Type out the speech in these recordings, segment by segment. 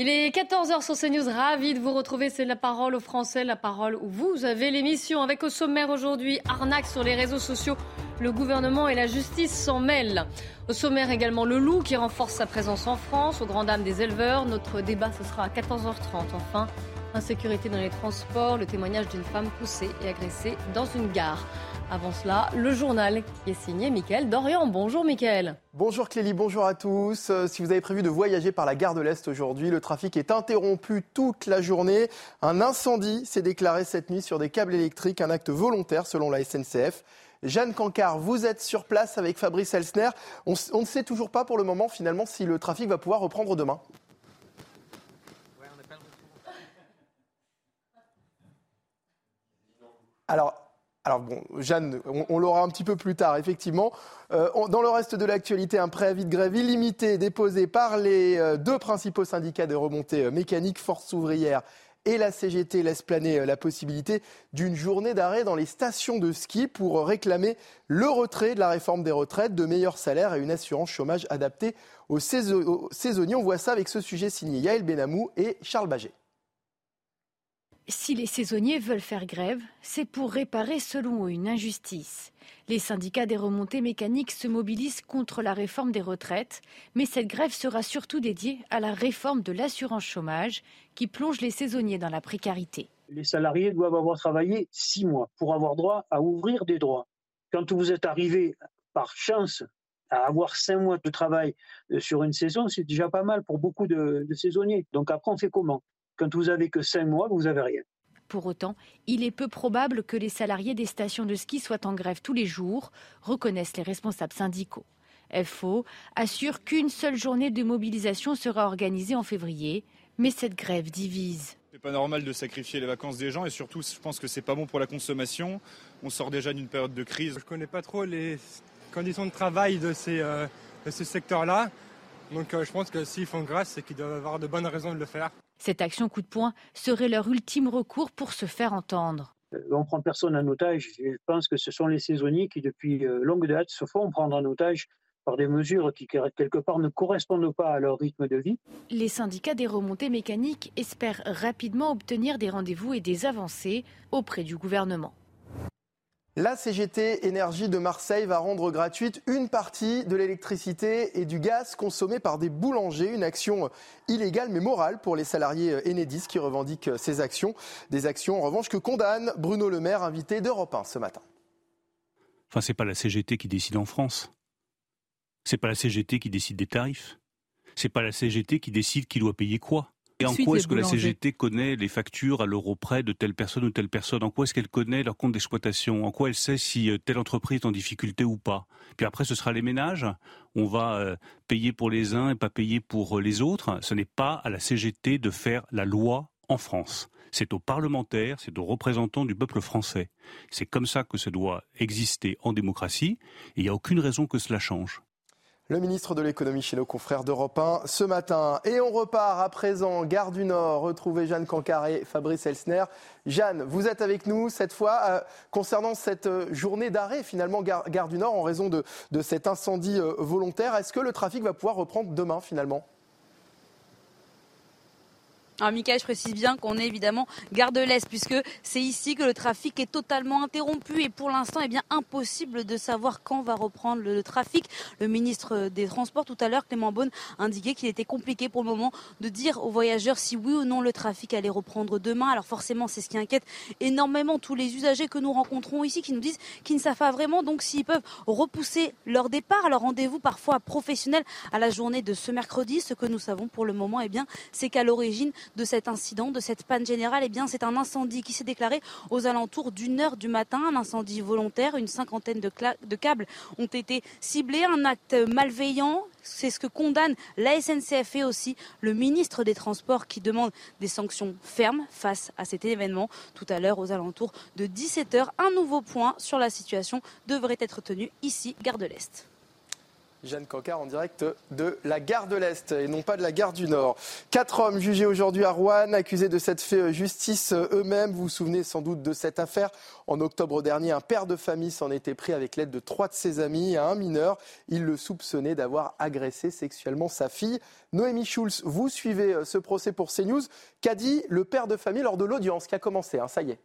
Il est 14h sur CNews, ravi de vous retrouver. C'est la parole aux Français, la parole où vous avez l'émission. Avec au sommaire aujourd'hui, arnaque sur les réseaux sociaux. Le gouvernement et la justice s'en mêlent. Au sommaire également, le loup qui renforce sa présence en France, aux grand dames des éleveurs. Notre débat, ce sera à 14h30. Enfin, insécurité dans les transports, le témoignage d'une femme poussée et agressée dans une gare. Avant cela, le journal qui est signé Mickaël Dorian. Bonjour Mickaël. Bonjour Clélie, bonjour à tous. Euh, si vous avez prévu de voyager par la gare de l'Est aujourd'hui, le trafic est interrompu toute la journée. Un incendie s'est déclaré cette nuit sur des câbles électriques, un acte volontaire selon la SNCF. Jeanne Cancard, vous êtes sur place avec Fabrice Elsner. On, on ne sait toujours pas pour le moment finalement si le trafic va pouvoir reprendre demain. Alors, alors bon, Jeanne, on, l'aura un petit peu plus tard, effectivement. Euh, dans le reste de l'actualité, un préavis de grève illimité déposé par les euh, deux principaux syndicats de remontée euh, mécanique, Force ouvrière et la CGT laisse planer euh, la possibilité d'une journée d'arrêt dans les stations de ski pour réclamer le retrait de la réforme des retraites, de meilleurs salaires et une assurance chômage adaptée aux saisonniers. On voit ça avec ce sujet signé Yael Benamou et Charles Baget. Si les saisonniers veulent faire grève, c'est pour réparer selon eux une injustice. Les syndicats des remontées mécaniques se mobilisent contre la réforme des retraites, mais cette grève sera surtout dédiée à la réforme de l'assurance chômage qui plonge les saisonniers dans la précarité. les salariés doivent avoir travaillé six mois pour avoir droit à ouvrir des droits. Quand vous êtes arrivé par chance à avoir cinq mois de travail euh, sur une saison, c'est déjà pas mal pour beaucoup de, de saisonniers. Donc après, on fait comment? Quand vous avez que cinq mois, vous avez rien. Pour autant, il est peu probable que les salariés des stations de ski soient en grève tous les jours, reconnaissent les responsables syndicaux. FO assure qu'une seule journée de mobilisation sera organisée en février, mais cette grève divise. C'est pas normal de sacrifier les vacances des gens et surtout, je pense que c'est pas bon pour la consommation. On sort déjà d'une période de crise. Je connais pas trop les conditions de travail de, ces, euh, de secteur-là. Donc euh, je pense que s'ils font grâce, c'est qu'ils doivent avoir de bonnes raisons de le faire. Cette action coup de poing serait leur ultime recours pour se faire entendre. Euh, On prend personne en otage. Je pense que ce sont les saisonniers qui, depuis euh, longue date, se font prendre en otage par des mesures qui, quelque part, ne correspondent pas à leur rythme de vie. Les syndicats des remontées mécaniques espèrent rapidement obtenir des rendez-vous et des avancées auprès du gouvernement. La CGT Énergie de Marseille va rendre gratuite une partie de l'électricité et du gaz consommés par des boulangers. Une action illégale mais morale pour les salariés Enedis qui revendiquent ces actions. Des actions en revanche que condamne Bruno Le Maire, invité d'Europe 1 ce matin. Enfin, c'est pas la CGT qui décide en France. C'est pas la CGT qui décide des tarifs. C'est pas la CGT qui décide qui doit payer quoi. Et en quoi est-ce que la. CGT connaît les factures à l'euro près de telle personne ou telle personne? En quoi est-ce qu'elle connaît leur compte d'exploitation? En quoi elle sait si euh, telle entreprise est en difficulté ou pas? Puis après, ce sera les ménages. On va euh, payer pour les uns et pas payer pour euh, les autres. Ce n'est pas à la CGT de faire la loi en France. C'est aux parlementaires, c'est aux représentants du peuple français. C'est comme ça que ça doit exister en démocratie. Et il n'y a aucune raison que cela change. Le ministre de l'économie chez nos confrères d'Europe 1 ce matin. Et on repart à présent, Gare du Nord, retrouver Jeanne Cancaré, Fabrice Elsner. Jeanne, vous êtes avec nous cette fois euh, concernant cette euh, journée d'arrêt finalement Gare, du Nord en raison de, de cet incendie euh, volontaire. Est-ce que le trafic va pouvoir reprendre demain finalement? Alors, Mickaël, je précise bien qu'on est évidemment gare de l'Est, puisque c'est ici que le trafic est totalement interrompu et pour l'instant, eh bien, impossible de savoir quand va reprendre le, le trafic. Le ministre des Transports, tout à l'heure, Clément Beaune, indiquait qu'il était compliqué pour le moment de dire aux voyageurs si oui ou non le trafic allait reprendre demain. Alors, forcément, c'est ce qui inquiète énormément tous les usagers que nous rencontrons ici, qui nous disent qu'ils ne savent pas vraiment donc s'ils peuvent repousser leur départ, leur rendez-vous parfois professionnel à la journée de ce mercredi. Ce que nous savons pour le moment, eh bien, c'est qu'à l'origine, de cet incident, de cette panne générale, eh bien, c'est un incendie qui s'est déclaré aux alentours d'une heure du matin, un incendie volontaire. Une cinquantaine de, câbles ont été ciblés, un acte malveillant. C'est ce que condamne la SNCF et aussi le ministre des Transports qui demande des sanctions fermes face à cet événement. Tout à l'heure, aux alentours de 17h, un nouveau point sur la situation devrait être tenu ici, gare de l'Est. Jeanne Cancard en direct de la gare de l'Est et non pas de la gare du Nord. Quatre hommes jugés aujourd'hui à Rouen, accusés de cette fait justice eux-mêmes. Vous vous souvenez sans doute de cette affaire. En octobre dernier, un père de famille s'en était pris avec l'aide de trois de ses amis à un mineur. Il le soupçonnait d'avoir agressé sexuellement sa fille. Noémie Schulz, vous suivez ce procès pour CNews. Qu'a dit le père de famille lors de l'audience qui a commencé hein, Ça y est.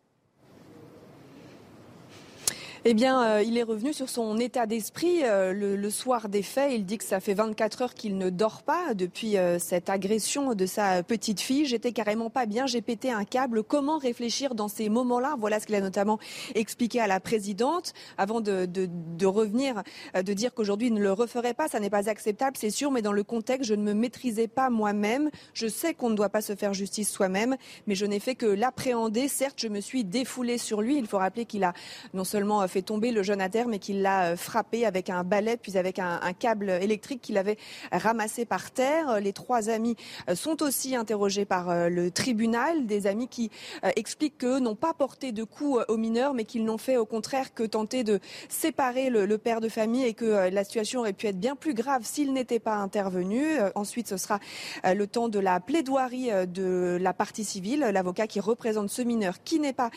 Eh bien, euh, il est revenu sur son état d'esprit euh, le, soir des faits. Il dit que ça fait 24 heures qu'il ne dort pas depuis euh, cette agression de sa petite fille. J'étais carrément pas bien, j'ai pété un câble. Comment réfléchir dans ces moments-là? Voilà ce qu'il a notamment expliqué à la présidente avant de, de, de revenir, de dire qu'aujourd'hui il ne le referait pas. Ça n'est pas acceptable, c'est sûr, mais dans le contexte, je ne me maîtrisais pas moi-même. Je sais qu'on ne doit pas se faire justice soi-même, mais je n'ai fait que l'appréhender. Certes, je me suis défoulée sur lui. Il faut rappeler qu'il a non seulement fait tomber le jeune à terre, mais qu'il l'a euh, frappé avec un balai, puis avec un, câble électrique qu'il avait ramassé par terre. Les trois amis euh, sont aussi interrogés par euh, le tribunal, des amis qui expliquent qu'eux n'ont pas porté de coups aux mineurs, mais qu'ils n'ont fait au contraire que tenter de séparer le, père de famille et que la situation aurait pu être bien plus grave s'il n'était pas intervenu. Ensuite, ce sera le temps de la plaidoirie de la partie civile, l'avocat qui représente ce mineur qui n'est pas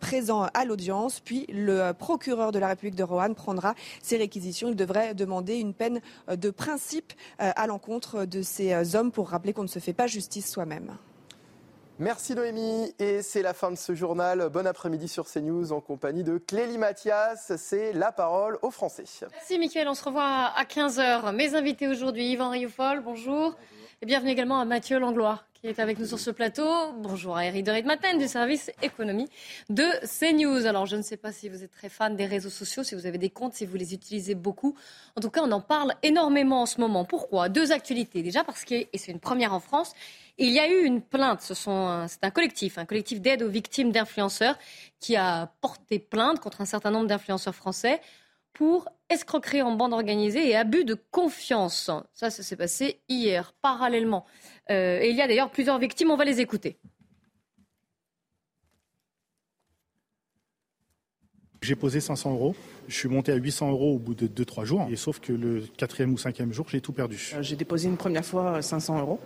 présent à l'audience, puis le procureur de la République de Roanne prendra ses réquisitions. Il devrait demander une peine euh, de principe euh, à l'encontre de ces euh, hommes pour rappeler qu'on ne se fait pas justice soi-même. Merci Noémie et c'est la fin de ce journal. Bon après-midi sur CNews en compagnie de Clélie Mathias. C'est la parole aux Français. Merci Mickaël, on se revoit à 15h. Mes invités aujourd'hui, Yvan Rioufol, bonjour. Et bienvenue également à Mathieu Langlois qui est avec nous sur ce plateau. Bonjour à Eric de Matin du service économie de CNews. Alors, je ne sais pas si vous êtes très fan des réseaux sociaux, si vous avez des comptes, si vous les utilisez beaucoup. En tout cas, on en parle énormément en ce moment. Pourquoi? Deux actualités. Déjà parce que, et c'est une première en France, il y a eu une plainte. C'est un collectif, un collectif d'aide aux victimes d'influenceurs qui a porté plainte contre un certain nombre d'influenceurs français pour escroquerie en bande organisée et abus de confiance. Ça, ça s'est passé hier. Parallèlement, euh, et il y a d'ailleurs plusieurs victimes, on va les écouter. J'ai posé 500 euros. Je suis monté à 800 euros au bout de 2-3 jours. Et sauf que le quatrième ou cinquième jour, j'ai tout perdu. Euh, j'ai déposé une première fois 500 euros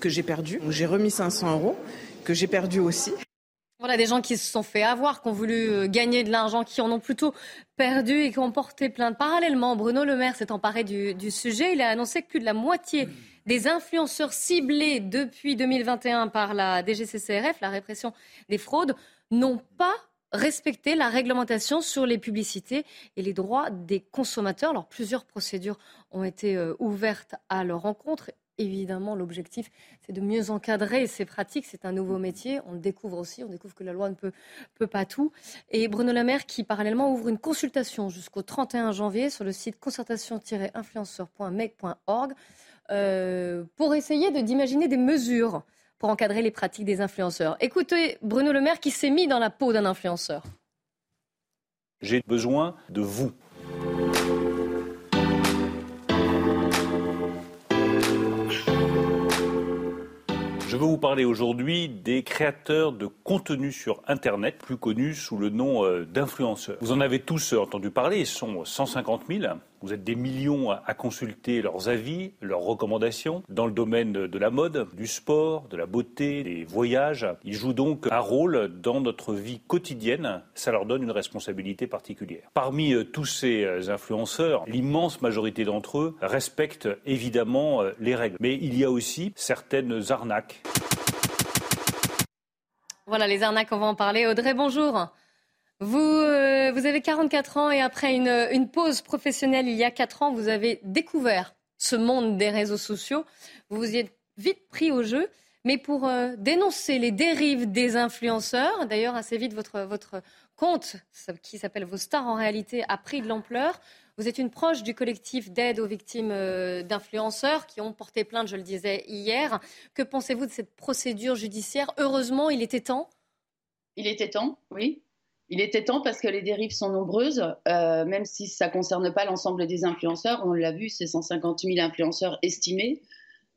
que j'ai perdu. J'ai remis 500 euros que j'ai perdu aussi. Voilà des gens qui se sont fait avoir, qui ont voulu euh, gagner de l'argent, qui en ont plutôt perdu et qui ont porté plainte. Parallèlement, Bruno Le Maire s'est emparé du, sujet. Il a annoncé que plus de la moitié des influenceurs ciblés depuis 2021 par la DGCCRF, la répression des fraudes, n'ont pas respecté la réglementation sur les publicités et les droits des consommateurs. Alors plusieurs procédures ont été euh, ouvertes à leur encontre. Évidemment, l'objectif, c'est de mieux encadrer ces pratiques. C'est un nouveau métier. On découvre aussi. On découvre que la loi ne peut, peut pas tout. Et Bruno Le Maire, qui parallèlement ouvre une consultation jusqu'au 31 janvier sur le site concertation-influenceur.mec.org euh, pour essayer d'imaginer des mesures pour encadrer les pratiques des influenceurs. Écoutez Bruno Le Maire qui s'est mis dans la peau d'un influenceur. J'ai besoin de vous. Je veux vous parler aujourd'hui des créateurs de contenu sur Internet, plus connus sous le nom euh, d'influenceurs. Vous en avez tous entendu parler, ils sont 150 000. Vous êtes des millions à consulter leurs avis, leurs recommandations dans le domaine de la mode, du sport, de la beauté, des voyages. Ils jouent donc un rôle dans notre vie quotidienne. Ça leur donne une responsabilité particulière. Parmi euh, tous ces euh, influenceurs, l'immense majorité d'entre eux respectent évidemment euh, les règles. Mais il y a aussi certaines arnaques. Voilà les arnaques, on va en parler. Audrey, bonjour. Vous, euh, vous avez 44 ans et après une, pause professionnelle il y a 4 ans, vous avez découvert ce monde des réseaux sociaux. Vous vous y êtes vite pris au jeu. Mais pour euh, dénoncer les dérives des influenceurs, d'ailleurs assez vite votre, votre compte qui s'appelle Vos Stars en réalité a pris de l'ampleur. Vous êtes une proche du collectif d'aide aux victimes euh, d'influenceurs qui ont porté plainte, je le disais hier. Que pensez-vous de cette procédure judiciaire? Heureusement, il était temps? Il était temps, oui. Il était temps parce que les dérives sont nombreuses, euh, même si ça ne concerne pas l'ensemble des influenceurs. On l'a vu, c'est 150 000 influenceurs estimés.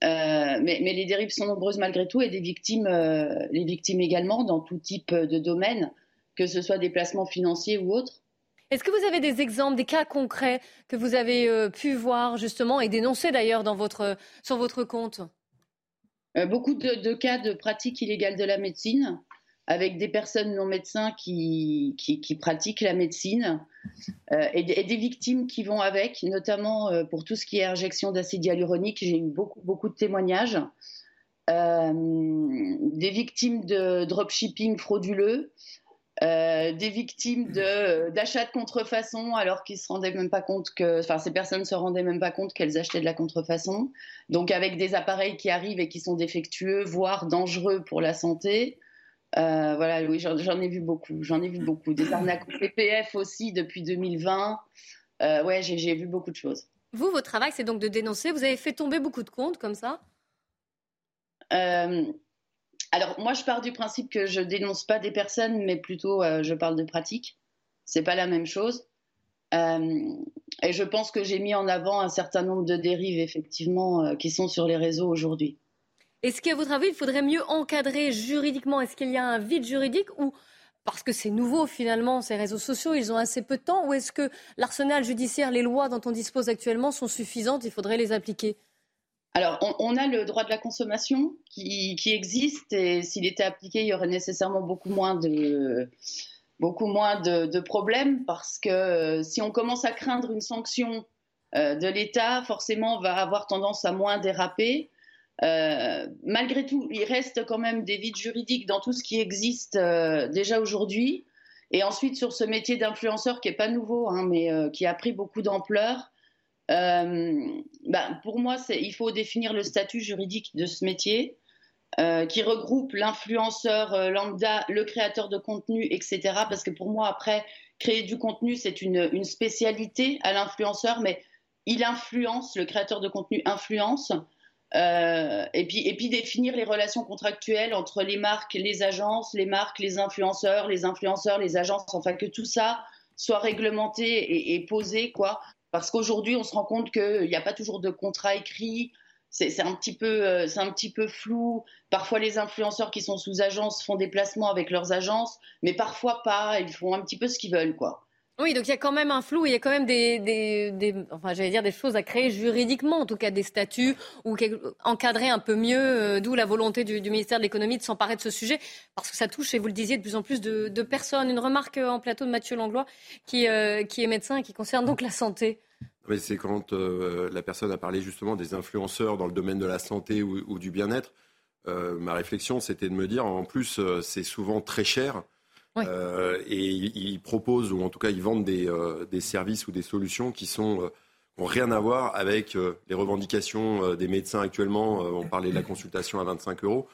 Euh, mais, les dérives sont nombreuses malgré tout et des victimes, euh, les victimes également dans tout type de domaine, que ce soit des placements financiers ou autres. Est-ce que vous avez des exemples, des cas concrets que vous avez pu voir justement et dénoncer d'ailleurs sur votre compte? Beaucoup de, cas de pratiques illégales de la médecine avec des personnes non médecins qui, pratiquent la médecine euh, et, des victimes qui vont avec, notamment euh, pour tout ce qui est injection d'acide hyaluronique. J'ai eu beaucoup, de témoignages. Euh, des victimes de dropshipping frauduleux, des victimes d'achat de, contrefaçon alors qu'ils se rendaient même pas compte que, enfin, ces personnes se rendaient même pas compte qu'elles achetaient de la contrefaçon. Donc, avec des appareils qui arrivent et qui sont défectueux, voire dangereux pour la santé. Euh, voilà, oui, j'en ai vu beaucoup. J'en ai vu beaucoup. Des arnaques au PPF aussi depuis 2020. Euh, ouais, j'ai vu beaucoup de choses. Vous, votre travail, c'est donc de dénoncer. Vous avez fait tomber beaucoup de comptes comme ça? Euh, Alors, moi, je pars du principe que je dénonce pas des personnes, mais plutôt je parle de pratiques. C'est pas la même chose. et je pense que j'ai mis en avant un certain nombre de dérives, effectivement, qui sont sur les réseaux aujourd'hui. Est-ce qu'à votre avis, il faudrait mieux encadrer juridiquement? Est-ce qu'il y a un vide juridique ou parce que c'est nouveau finalement, ces réseaux sociaux, ils ont assez peu de temps Ou est-ce que l'arsenal judiciaire, les lois dont on dispose actuellement sont suffisantes Il faudrait les appliquer? Alors, on, a le droit de la consommation qui, existe et s'il était appliqué, il y aurait nécessairement beaucoup moins de, beaucoup moins de, problèmes parce que euh, si on commence à craindre une sanction euh, de l'État, forcément, on va avoir tendance à moins déraper. Euh, malgré tout, il reste quand même des vides juridiques dans tout ce qui existe euh, déjà aujourd'hui. Et ensuite, sur ce métier d'influenceur qui n'est pas nouveau, hein, mais euh, qui a pris beaucoup d'ampleur, ben, pour moi, il faut définir le statut juridique de ce métier. qui regroupe l'influenceur lambda, le créateur de contenu, etc. Parce que pour moi, après, créer du contenu, c'est une, une, spécialité à l'influenceur, mais il influence, le créateur de contenu influence. Euh, et, puis, et puis définir les relations contractuelles entre les marques, les agences, les marques, les influenceurs, les influenceurs, les agences, enfin que tout ça soit réglementé et, posé, quoi. Parce qu'aujourd'hui, on se rend compte qu'il n'y a pas toujours de contrat écrit, c'est un, petit peu, euh, un petit peu flou. Parfois, les influenceurs qui sont sous agence font des placements avec leurs agences, mais parfois pas. Ils font un petit peu ce qu'ils veulent, quoi. Oui, donc il y a quand même un flou, il y a quand même des, enfin j'allais dire des choses à créer juridiquement, en tout cas des statuts ou encadrer un peu mieux, euh, d'où la volonté du, ministère de l'économie de s'emparer de ce sujet, parce que ça touche, et vous le disiez, de plus en plus de, personnes. Une remarque euh, en plateau de Mathieu Langlois, qui, euh, qui est médecin et qui concerne donc la santé. c'est quand la personne a parlé justement des influenceurs dans le domaine de la santé ou du bien-être. ma réflexion, c'était de me dire, en plus, c'est souvent très cher. Euh, et ils proposent, ou en tout cas ils vendent des, euh, des services ou des solutions qui sont euh, rien à voir avec les revendications des médecins actuellement. on parlait de la consultation à 25 euros.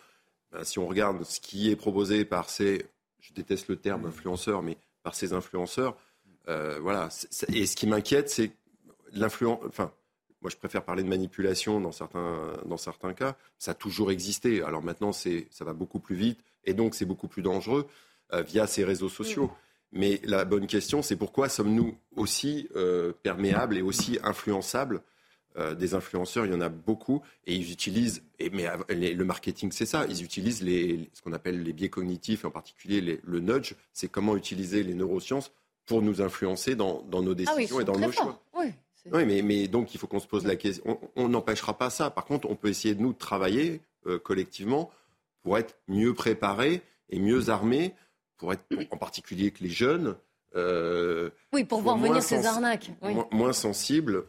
Ben, si on regarde ce qui est proposé par ces, je déteste le terme influenceur, mais par ces influenceurs, voilà. Et ce qui m'inquiète, c'est l'influence. Enfin, moi, je préfère parler de manipulation dans certains, dans certains cas. Ça a toujours existé. Alors maintenant, ça va beaucoup plus vite et donc c'est beaucoup plus dangereux. Euh, via ces réseaux sociaux. Mais la bonne question, c'est pourquoi sommes-nous aussi euh, perméables et aussi influençables euh, Des influenceurs, il y en a beaucoup, et ils utilisent, et, mais le marketing, c'est ça, ils utilisent les, ce qu'on appelle les biais cognitifs, en particulier le nudge, c'est comment utiliser les neurosciences pour nous influencer dans, dans nos ah décisions et dans nos choix. Oui. mais, mais, donc il faut qu'on se pose la question. On n'empêchera pas ça. Par contre, on peut essayer de nous travailler collectivement pour être mieux préparés et mieux armés pour être en particulier que les jeunes. Euh, oui, pour voir venir ces arnaques. Moins, sensibles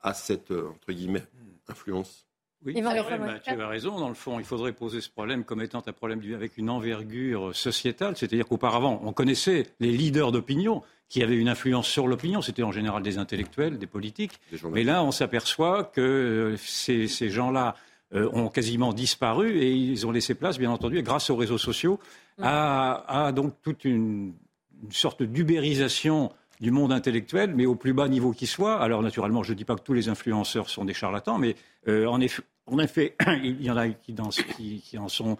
à cette, euh, entre guillemets, influence. Oui, tu as raison. Dans le fond, il faudrait poser ce problème comme étant un problème avec une envergure sociétale. C'est-à-dire qu'auparavant, on connaissait les leaders d'opinion qui avaient une influence sur l'opinion. C'était en général des intellectuels, des politiques. Mais là, on s'aperçoit que euh, ces, ces gens-là euh, ont quasiment disparu et ils ont laissé place, bien entendu, grâce aux réseaux sociaux, à, donc toute une, sorte d'ubérisation du monde intellectuel, mais au plus bas niveau qui soit. Alors naturellement, je ne dis pas que tous les influenceurs sont des charlatans, mais euh, en, effet, en, effet, il y en a qui, dans, qui, qui en sont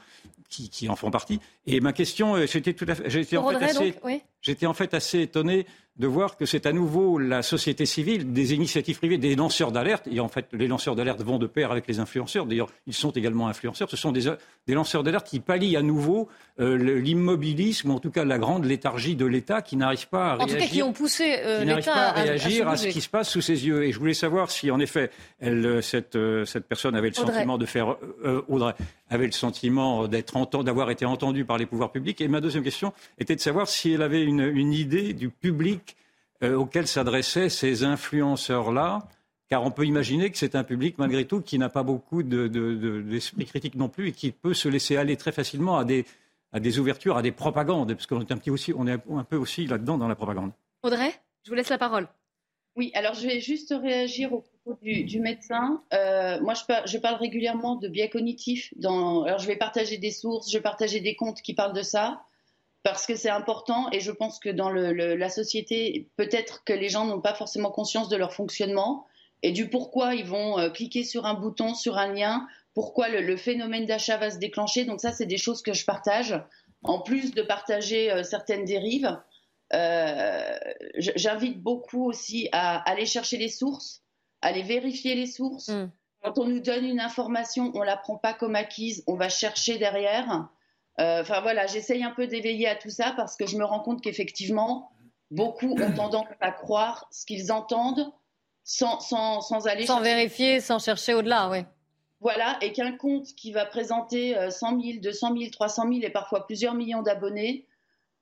qui, qui, en font partie. Et ma question, euh, j'étais tout à fait, j'étais en, fait assez, oui. J'étais en fait assez étonné de voir que c'est à nouveau la société civile, des initiatives privées, des lanceurs d'alerte. Et en fait, les lanceurs d'alerte vont de pair avec les influenceurs. D'ailleurs, ils sont également influenceurs. Ce sont des, des lanceurs d'alerte qui pallient à nouveau euh, l'immobilisme, ou en tout cas la grande léthargie de l'État, qui n'arrive pas à en réagir. Tout cas, qui ont poussé euh, l'État à, à, réagir à, à, ce qui se passe sous ses yeux. Et je voulais savoir si, en effet, elle, cette, euh, cette personne avait le Audrey. sentiment de faire, euh, Audrey, avait le sentiment d'être d'avoir été entendue par les pouvoirs publics. Et ma deuxième question était de savoir si elle avait une, une idée du public euh, auquel s'adressaient ces influenceurs-là, car on peut imaginer que c'est un public, malgré tout, qui n'a pas beaucoup d'esprit de, de, de, critique non plus et qui peut se laisser aller très facilement à des, à des ouvertures, à des propagandes, parce qu'on est un, petit aussi, on est un peu aussi là-dedans dans la propagande. Audrey, je vous laisse la parole. Oui, alors je vais juste réagir au du, médecin. Euh, moi, je, par, je, parle régulièrement de biais cognitifs. Dans, alors, je vais partager des sources, je vais partager des comptes qui parlent de ça parce que c'est important et je pense que dans la société, peut-être que les gens n'ont pas forcément conscience de leur fonctionnement et du pourquoi ils vont euh, cliquer sur un bouton, sur un lien, pourquoi le, phénomène d'achat va se déclencher. Donc ça, c'est des choses que je partage. En plus de partager euh, certaines dérives, j'invite beaucoup aussi à aller chercher les sources, aller vérifier les sources. Mm. Quand on nous donne une information, on la prend pas comme acquise, on va chercher derrière. Enfin euh, voilà, j'essaye un peu d'éveiller à tout ça parce que je me rends compte qu'effectivement, beaucoup ont tendance à croire ce qu'ils entendent sans, sans, sans aller. Sans chercher. vérifier, sans chercher au-delà, oui. Voilà, et qu'un compte qui va présenter 100 000, 200 000, 300 000 et parfois plusieurs millions d'abonnés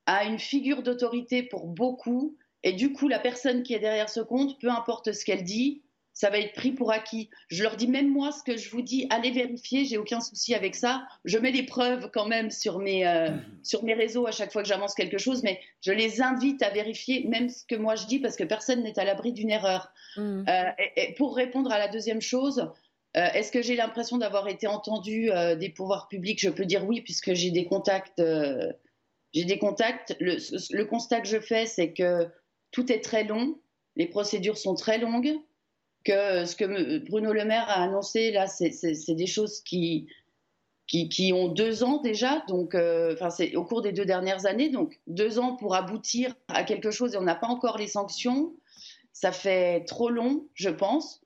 a une figure d'autorité pour beaucoup. Et du coup, la personne qui est derrière ce compte, peu importe ce qu'elle dit, ça va être pris pour acquis. Je leur dis même moi ce que je vous dis, allez vérifier, j'ai aucun souci avec ça. Je mets des preuves quand même sur mes, euh, mmh. sur mes réseaux à chaque fois que j'avance quelque chose, mais je les invite à vérifier même ce que moi je dis parce que personne n'est à l'abri d'une erreur. Mmh. Euh, et, et pour répondre à la deuxième chose, euh, est-ce que j'ai l'impression d'avoir été entendu euh, des pouvoirs publics? Je peux dire oui puisque j'ai des contacts. Euh, j'ai des contacts. Le, le constat que je fais, c'est que tout est très long, les procédures sont très longues que ce que Bruno Le Maire a annoncé là, c'est des choses qui, qui, ont deux ans déjà, donc euh, c'est au cours des deux dernières années, donc deux ans pour aboutir à quelque chose et on n'a pas encore les sanctions, ça fait trop long, je pense.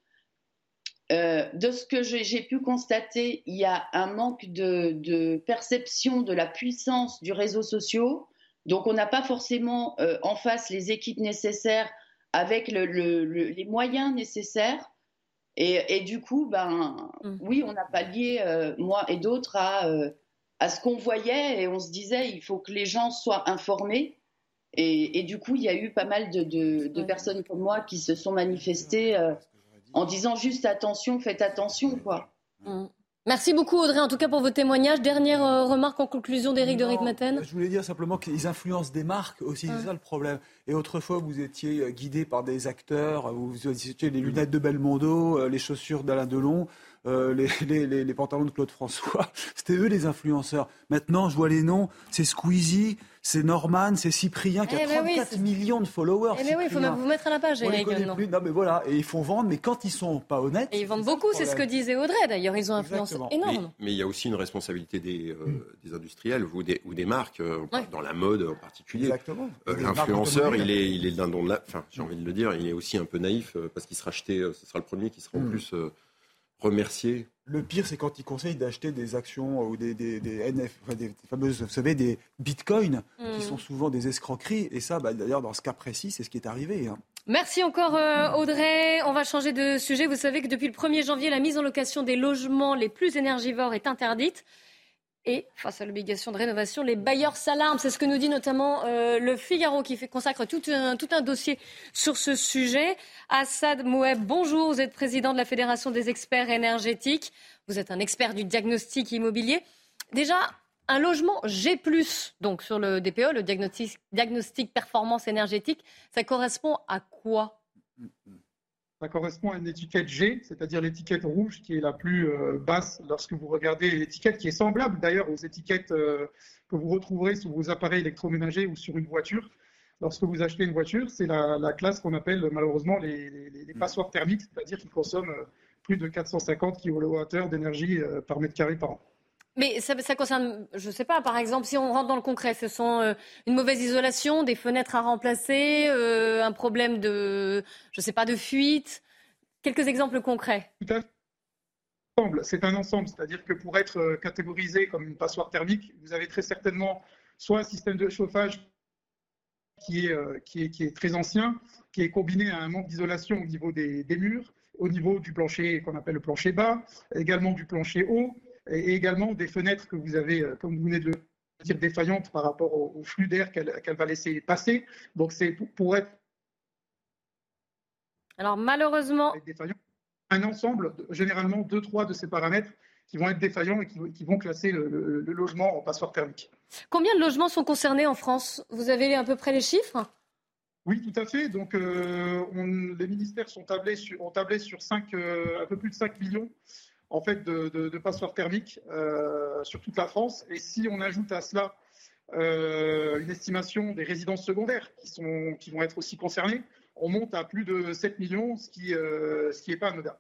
Euh, de ce que j'ai pu constater, il y a un manque de, de, perception de la puissance du réseau social. Donc, on n'a pas forcément euh, en face les équipes nécessaires avec le, le, le, les moyens nécessaires. Et, et, du coup, ben, mmh. oui, on a pallié, euh, moi et d'autres, à, euh, à ce qu'on voyait et on se disait, il faut que les gens soient informés. Et, et du coup, il y a eu pas mal de, de, de, personnes comme moi qui se sont manifestées euh, en disant juste attention, faites attention, quoi. Mmh. Merci beaucoup Audrey, en tout cas pour vos témoignages. Dernière euh, remarque en conclusion d'Éric de Ritmaten. Je voulais dire simplement qu'ils influencent des marques aussi, c'est ça le problème. Et autrefois, vous étiez guidé par des acteurs, vous étiez les lunettes de Belmondo, les chaussures d'Alain Delon, euh, les, les, les, pantalons de Claude François. C'était eux les influenceurs. Maintenant, je vois les noms, c'est Squeezie, c'est Norman, c'est Cyprien qui eh a 34 oui, millions de followers. Eh mais oui, il faut même vous mettre à la page, On les connaît plus. Non, mais voilà, et ils font vendre, mais quand ils sont pas honnêtes. Et ils vendent beaucoup, c'est ce que disait Audrey d'ailleurs. Ils ont influencé énormément. Mais, mais, il y a aussi une responsabilité des, euh, mm. des industriels ou des, ou des marques, euh, ouais. dans la mode en particulier. Exactement. Euh, L'influenceur, il est, il est le dindon de la. Enfin, j'ai envie de le dire, il est aussi un peu naïf parce qu'il sera acheté, ce sera le premier qui sera en Mm. plus remercié. Le pire, c'est quand ils conseillent d'acheter des actions ou des, des, des NF, enfin des, des, fameuses, vous savez, des bitcoins, qui sont souvent des escroqueries. Et ça, bah, d'ailleurs, dans ce cas précis, c'est ce qui est arrivé. Hein. Merci encore euh, Audrey. On va changer de sujet. Vous savez que depuis le 1er janvier, la mise en location des logements les plus énergivores est interdite. Et face à l'obligation de rénovation, les bailleurs s'alarment. C'est ce que nous dit notamment euh, le Figaro qui consacre tout un, dossier sur ce sujet. Assad Moueb, bonjour. Vous êtes président de la Fédération des experts énergétiques. Vous êtes un expert du diagnostic immobilier. Déjà, un logement G+, donc sur le DPE, le diagnostic performance énergétique, ça correspond à quoi? Ça correspond à une étiquette G, c'est-à-dire l'étiquette rouge qui est la plus euh, basse lorsque vous regardez l'étiquette, qui est semblable d'ailleurs aux étiquettes euh, que vous retrouverez sur vos appareils électroménagers ou sur une voiture. lorsque vous achetez une voiture, c'est la, classe qu'on appelle malheureusement les, les, passoires thermiques, c'est-à-dire qu'ils consomment plus de 450 kWh d'énergie par mètre carré par an. Mais ça, concerne, je ne sais pas, par exemple, si on rentre dans le concret, ce sont euh, une mauvaise isolation, des fenêtres à remplacer, euh, un problème de, je sais pas, de fuite. Quelques exemples concrets. Tout à fait. C'est un ensemble, c'est-à-dire que pour être euh, catégorisé comme une passoire thermique, vous avez très certainement soit un système de chauffage qui est, qui est, qui est très ancien, qui est combiné à un manque d'isolation au niveau des, des murs, au niveau du plancher qu'on appelle le plancher bas, également du plancher haut, et également des fenêtres que vous avez, euh, comme vous venez de le dire, défaillantes par rapport au, flux d'air qu'elle va laisser passer. Donc c'est pour, être. Alors malheureusement. Un ensemble, généralement deux, trois de ces paramètres qui vont être défaillants et qui, vont classer le, logement en passoire thermique. Combien de logements sont concernés en France? Vous avez à peu près les chiffres? Oui, tout à fait. Donc, euh, les ministères sont tablés sur, ont tablé sur 5, euh, un peu plus de 5 millions en fait de, passoires thermiques euh, sur toute la France. Et si on ajoute à cela euh, une estimation des résidences secondaires qui, sont, qui vont être aussi concernées, on monte à plus de 7 millions, ce qui n'est euh, pas anodin.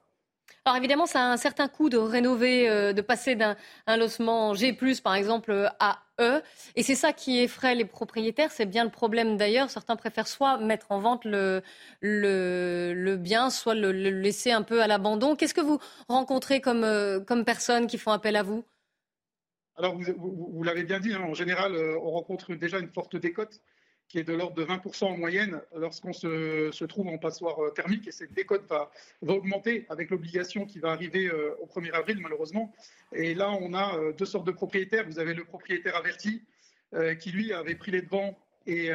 Alors évidemment, ça a un certain coût de rénover, euh, de passer d'un logement G+, par exemple, à E. Et c'est ça qui effraie les propriétaires. C'est bien le problème d'ailleurs. Certains préfèrent soit mettre en vente le, bien, soit le, laisser un peu à l'abandon. Qu'est-ce que vous rencontrez comme, euh, personnes qui font appel à vous? Alors, vous, l'avez bien dit, hein. en général, euh, on rencontre déjà une forte décote qui est de l'ordre de 20% en moyenne lorsqu'on se, trouve en passoire euh, thermique. Et cette décote va, augmenter avec l'obligation qui va arriver euh, au 1er avril, malheureusement. Et là, on a euh, deux sortes de propriétaires. Vous avez le propriétaire averti qui, lui, avait pris les devants et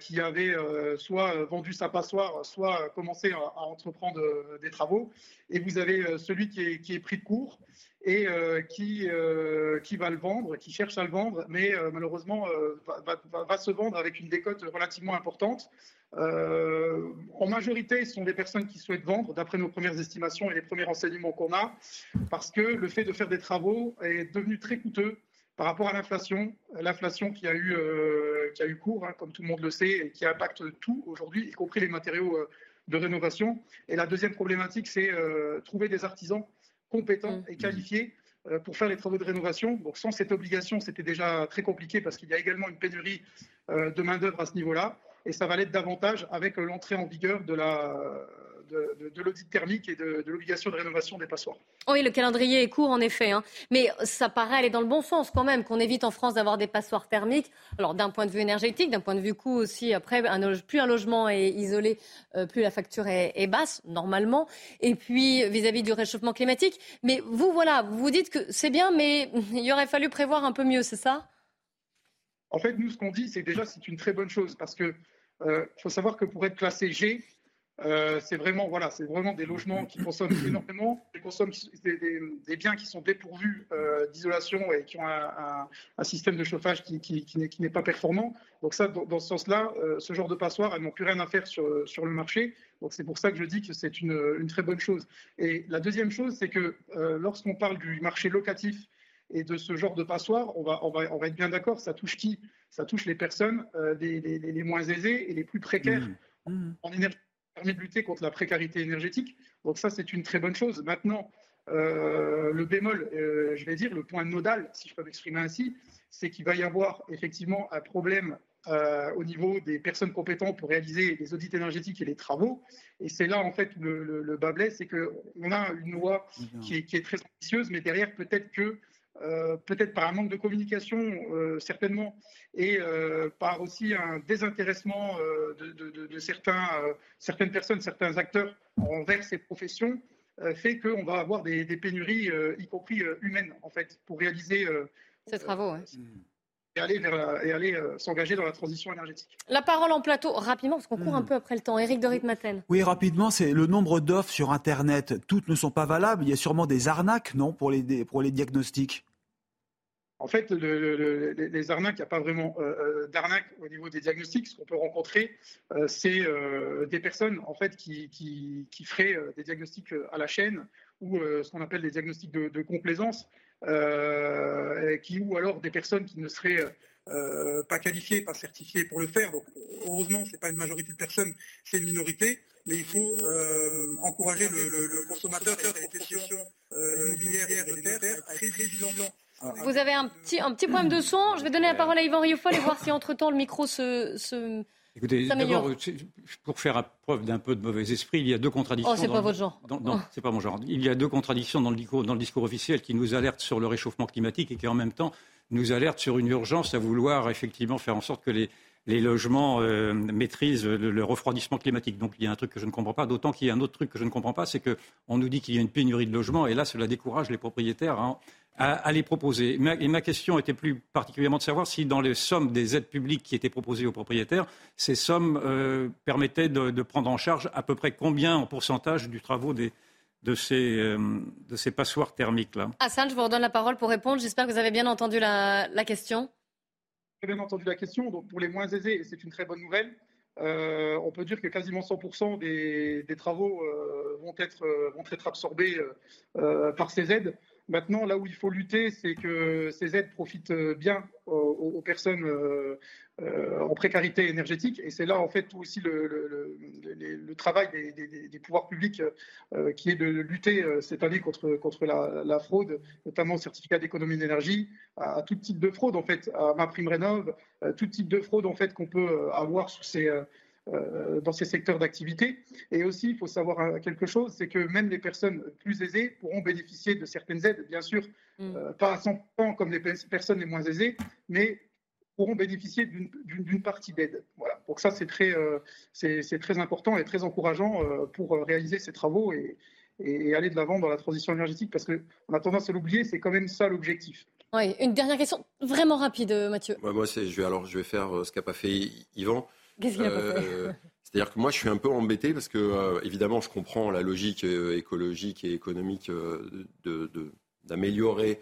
qui avait soit vendu sa passoire, soit commencé à, entreprendre des travaux. Et vous avez celui qui est, qui est pris de court et euh, qui, euh, qui va le vendre, qui cherche à le vendre, mais euh, malheureusement va, se vendre avec une décote relativement importante. en majorité, ce sont des personnes qui souhaitent vendre, d'après nos premières estimations et les premiers renseignements qu'on a, parce que le fait de faire des travaux est devenu très coûteux par rapport à l'inflation, l'inflation qui a eu qui a eu cours, hein, comme tout le monde le sait, et qui impacte tout aujourd'hui, y compris les matériaux de rénovation. Et la deuxième problématique, c'est trouver des artisans compétents mm. et qualifiés euh, pour faire les travaux de rénovation. Donc sans cette obligation, c'était déjà très compliqué parce qu'il y a également une pénurie euh, de main-d'œuvre à ce niveau-là. Et ça va l'être davantage avec l'entrée en vigueur de la, de, l'audit thermique et de, l'obligation de rénovation des passoires. Oui, le calendrier est court en effet, hein. mais ça paraît aller dans le bon sens quand même, qu'on évite en France d'avoir des passoires thermiques. Alors d'un point de vue énergétique, d'un point de vue coût aussi, après, plus un logement est isolé, euh, plus la facture est, basse, normalement, et puis vis-à-vis du réchauffement climatique. Mais vous, voilà, vous vous dites que c'est bien, mais il aurait fallu prévoir un peu mieux, c'est ça? En fait, nous, ce qu'on dit, c'est déjà c'est une très bonne chose, parce qu'il euh, faut savoir que pour être classé G, euh, c'est vraiment, voilà, c'est vraiment des logements qui consomment énormément, qui consomment des, biens qui sont dépourvus euh, d'isolation et qui ont un, système de chauffage qui, qui, n'est pas performant. Donc ça, dans, ce sens-là, euh, ce genre de passoires, elles n'ont plus rien à faire sur, sur le marché. Donc c'est pour ça que je dis que c'est une, une, très bonne chose. Et la deuxième chose, c'est que lorsqu'on parle du marché locatif et de ce genre de passoires, on va, on va, on va être bien d'accord, ça touche qui? Ça touche les personnes les, les, moins aisées et les plus précaires mmh. Mmh. en énergie permet de lutter contre la précarité énergétique. Donc ça, c'est une très bonne chose. Maintenant, euh, le bémol, euh, je vais dire, le point nodal, si je peux m'exprimer ainsi, c'est qu'il va y avoir effectivement un problème euh, au niveau des personnes compétentes pour réaliser les audits énergétiques et les travaux. Et c'est là, en fait, le, le, bas c'est qu'on a une loi qui est, qui est, très ambitieuse, mais derrière, peut-être que euh, peut-être par un manque de communication, euh, certainement, et euh, par aussi un désintéressement de, certains, certaines personnes, certains acteurs envers ces professions, fait qu'on va avoir des, pénuries, y compris humaines, en fait, pour réaliser ces travaux. Et aller, et aller s'engager dans la transition énergétique. La parole en plateau, rapidement, parce qu'on court un hmm. peu après le temps. Éric de Ritmaten. Oui, rapidement, c'est le nombre d'offres sur Internet. Toutes ne sont pas valables. Il y a sûrement des arnaques, non, pour les, pour les diagnostics? En fait, les arnaques, il n'y a pas vraiment euh, euh, d'arnaque au niveau des diagnostics. Ce qu'on peut rencontrer, euh, c'est des personnes en fait qui, feraient des diagnostics à la chaîne ou ce qu'on appelle des diagnostics de, complaisance, ou alors des personnes qui ne seraient pas qualifiés, pas certifiés pour le faire. Donc heureusement, ce n'est pas une majorité de personnes, c'est une minorité. Mais il faut encourager le, consommateur et la profession immobilière et notaire à être très vigilant vous avez un petit, un petit problème de son. Je vais donner la parole à Yvan Rioufol et voir si entre-temps le micro se, se Écoutez, d'abord, pour faire preuve d'un peu de mauvais esprit, il y a deux contradictions. Oh, c'est pas votre genre. non, oh. c'est pas mon genre. Il y a deux contradictions dans le, discours, dans le discours officiel qui nous alertent sur le réchauffement climatique et qui en même temps nous alertent sur une urgence à vouloir effectivement faire en sorte que les, les logements euh, maîtrisent le, refroidissement climatique. Donc il y a un truc que je ne comprends pas, d'autant qu'il y a un autre truc que je ne comprends pas, c'est qu'on nous dit qu'il y a une pénurie de logements et là cela décourage les propriétaires à, à, les proposer. et ma question était plus particulièrement de savoir si dans les sommes des aides publiques qui étaient proposées aux propriétaires, ces sommes euh, permettaient de, prendre en charge à peu près combien en pourcentage du travaux des, de ces, euh, de ces passoires thermiques-là? Hassan, je vous redonne la parole pour répondre. J'espère que vous avez bien entendu la question. J'ai bien entendu la question. Donc pour les moins aisés, c'est une très bonne nouvelle. Euh, on peut dire que quasiment 100% des, travaux vont, être, vont être absorbés par ces aides. Maintenant, là où il faut lutter, c'est que ces aides profitent bien aux, personnes euh, euh, en précarité énergétique. Et c'est là, en fait, aussi le, travail des, pouvoirs publics euh, qui est de lutter cette année contre, la, fraude, notamment au certificat d'économie d'énergie, à, tout type de fraude, en fait, à ma prime rénov, tout type de fraude, en fait, qu'on peut avoir sous ces dans ces secteurs d'activité. Et aussi, il faut savoir euh, quelque chose, c'est que même les personnes plus aisées pourront bénéficier de certaines aides, bien sûr, mm. euh, pas à 100% comme les personnes les moins aisées, mais pourront bénéficier d'une partie d'aide. Voilà. Donc ça, c'est très, c'est très important et très encourageant pour réaliser ces travaux et, et aller de l'avant dans la transition énergétique, parce qu'on a tendance à l'oublier, c'est quand même ça l'objectif. Oui, une dernière question, vraiment rapide, Mathieu. moi, je vais, alors, je vais faire ce qu'a pas fait Yvan. Euh, c'est-à-dire que moi, je suis un peu embêté parce que, euh, évidemment, je comprends la logique euh, écologique et économique d'améliorer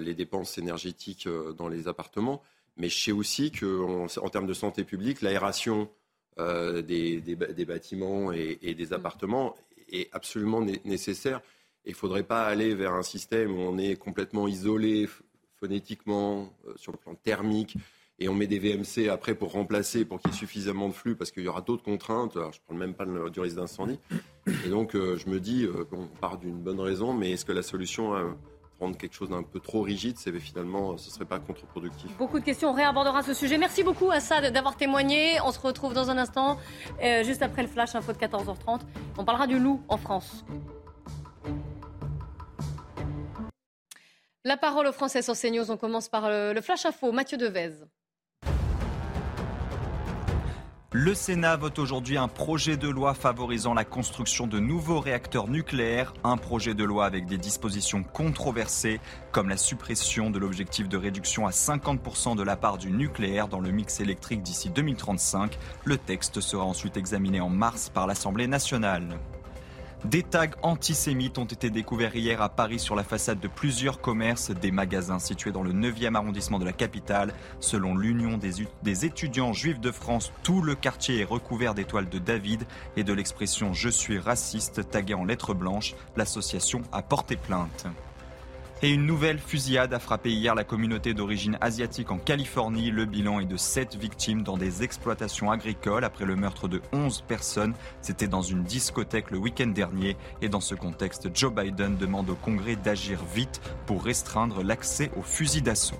les dépenses énergétiques dans les appartements, mais je sais aussi qu'en en termes de santé publique, l'aération des, bâtiments et, des mm. appartements est absolument nécessaire. Il ne faudrait pas aller vers un système où on est complètement isolé phonétiquement, sur le plan thermique, et on met des VMC après pour remplacer, pour qu'il y ait suffisamment de flux, parce qu'il y aura d'autres contraintes. Alors, je ne parle même pas du risque d'incendie. Et donc, euh, je me dis euh, qu'on part d'une bonne raison, mais est-ce que la solution à prendre quelque chose d'un peu trop rigide, c'est finalement, ce ne serait pas contre-productif? Beaucoup de questions, on réabordera ce sujet. Merci beaucoup, Assad, d'avoir témoigné. On se retrouve dans un instant, euh, juste après le flash info de 14h30. On parlera du loup en France. La parole aux Français sur CNews. On commence par le flash info. Mathieu Devez. Le Sénat vote aujourd'hui un projet de loi favorisant la construction de nouveaux réacteurs nucléaires, un projet de loi avec des dispositions controversées comme la suppression de l'objectif de réduction à 50% de la part du nucléaire dans le mix électrique d'ici 2035. Le texte sera ensuite examiné en mars par l'Assemblée nationale. Des tags antisémites ont été découverts hier à Paris sur la façade de plusieurs commerces, des magasins situés dans le 9e arrondissement de la capitale. Selon l'Union des, étudiants juifs de France, tout le quartier est recouvert d'étoiles de David et de l'expression Je suis raciste taguée en lettres blanches. L'association a porté plainte. Et une nouvelle fusillade a frappé hier la communauté d'origine asiatique en Californie. Le bilan est de 7 victimes dans des exploitations agricoles après le meurtre de 11 personnes. C'était dans une discothèque le week-end dernier. Et dans ce contexte, Joe Biden demande au Congrès d'agir vite pour restreindre l'accès aux fusils d'assaut.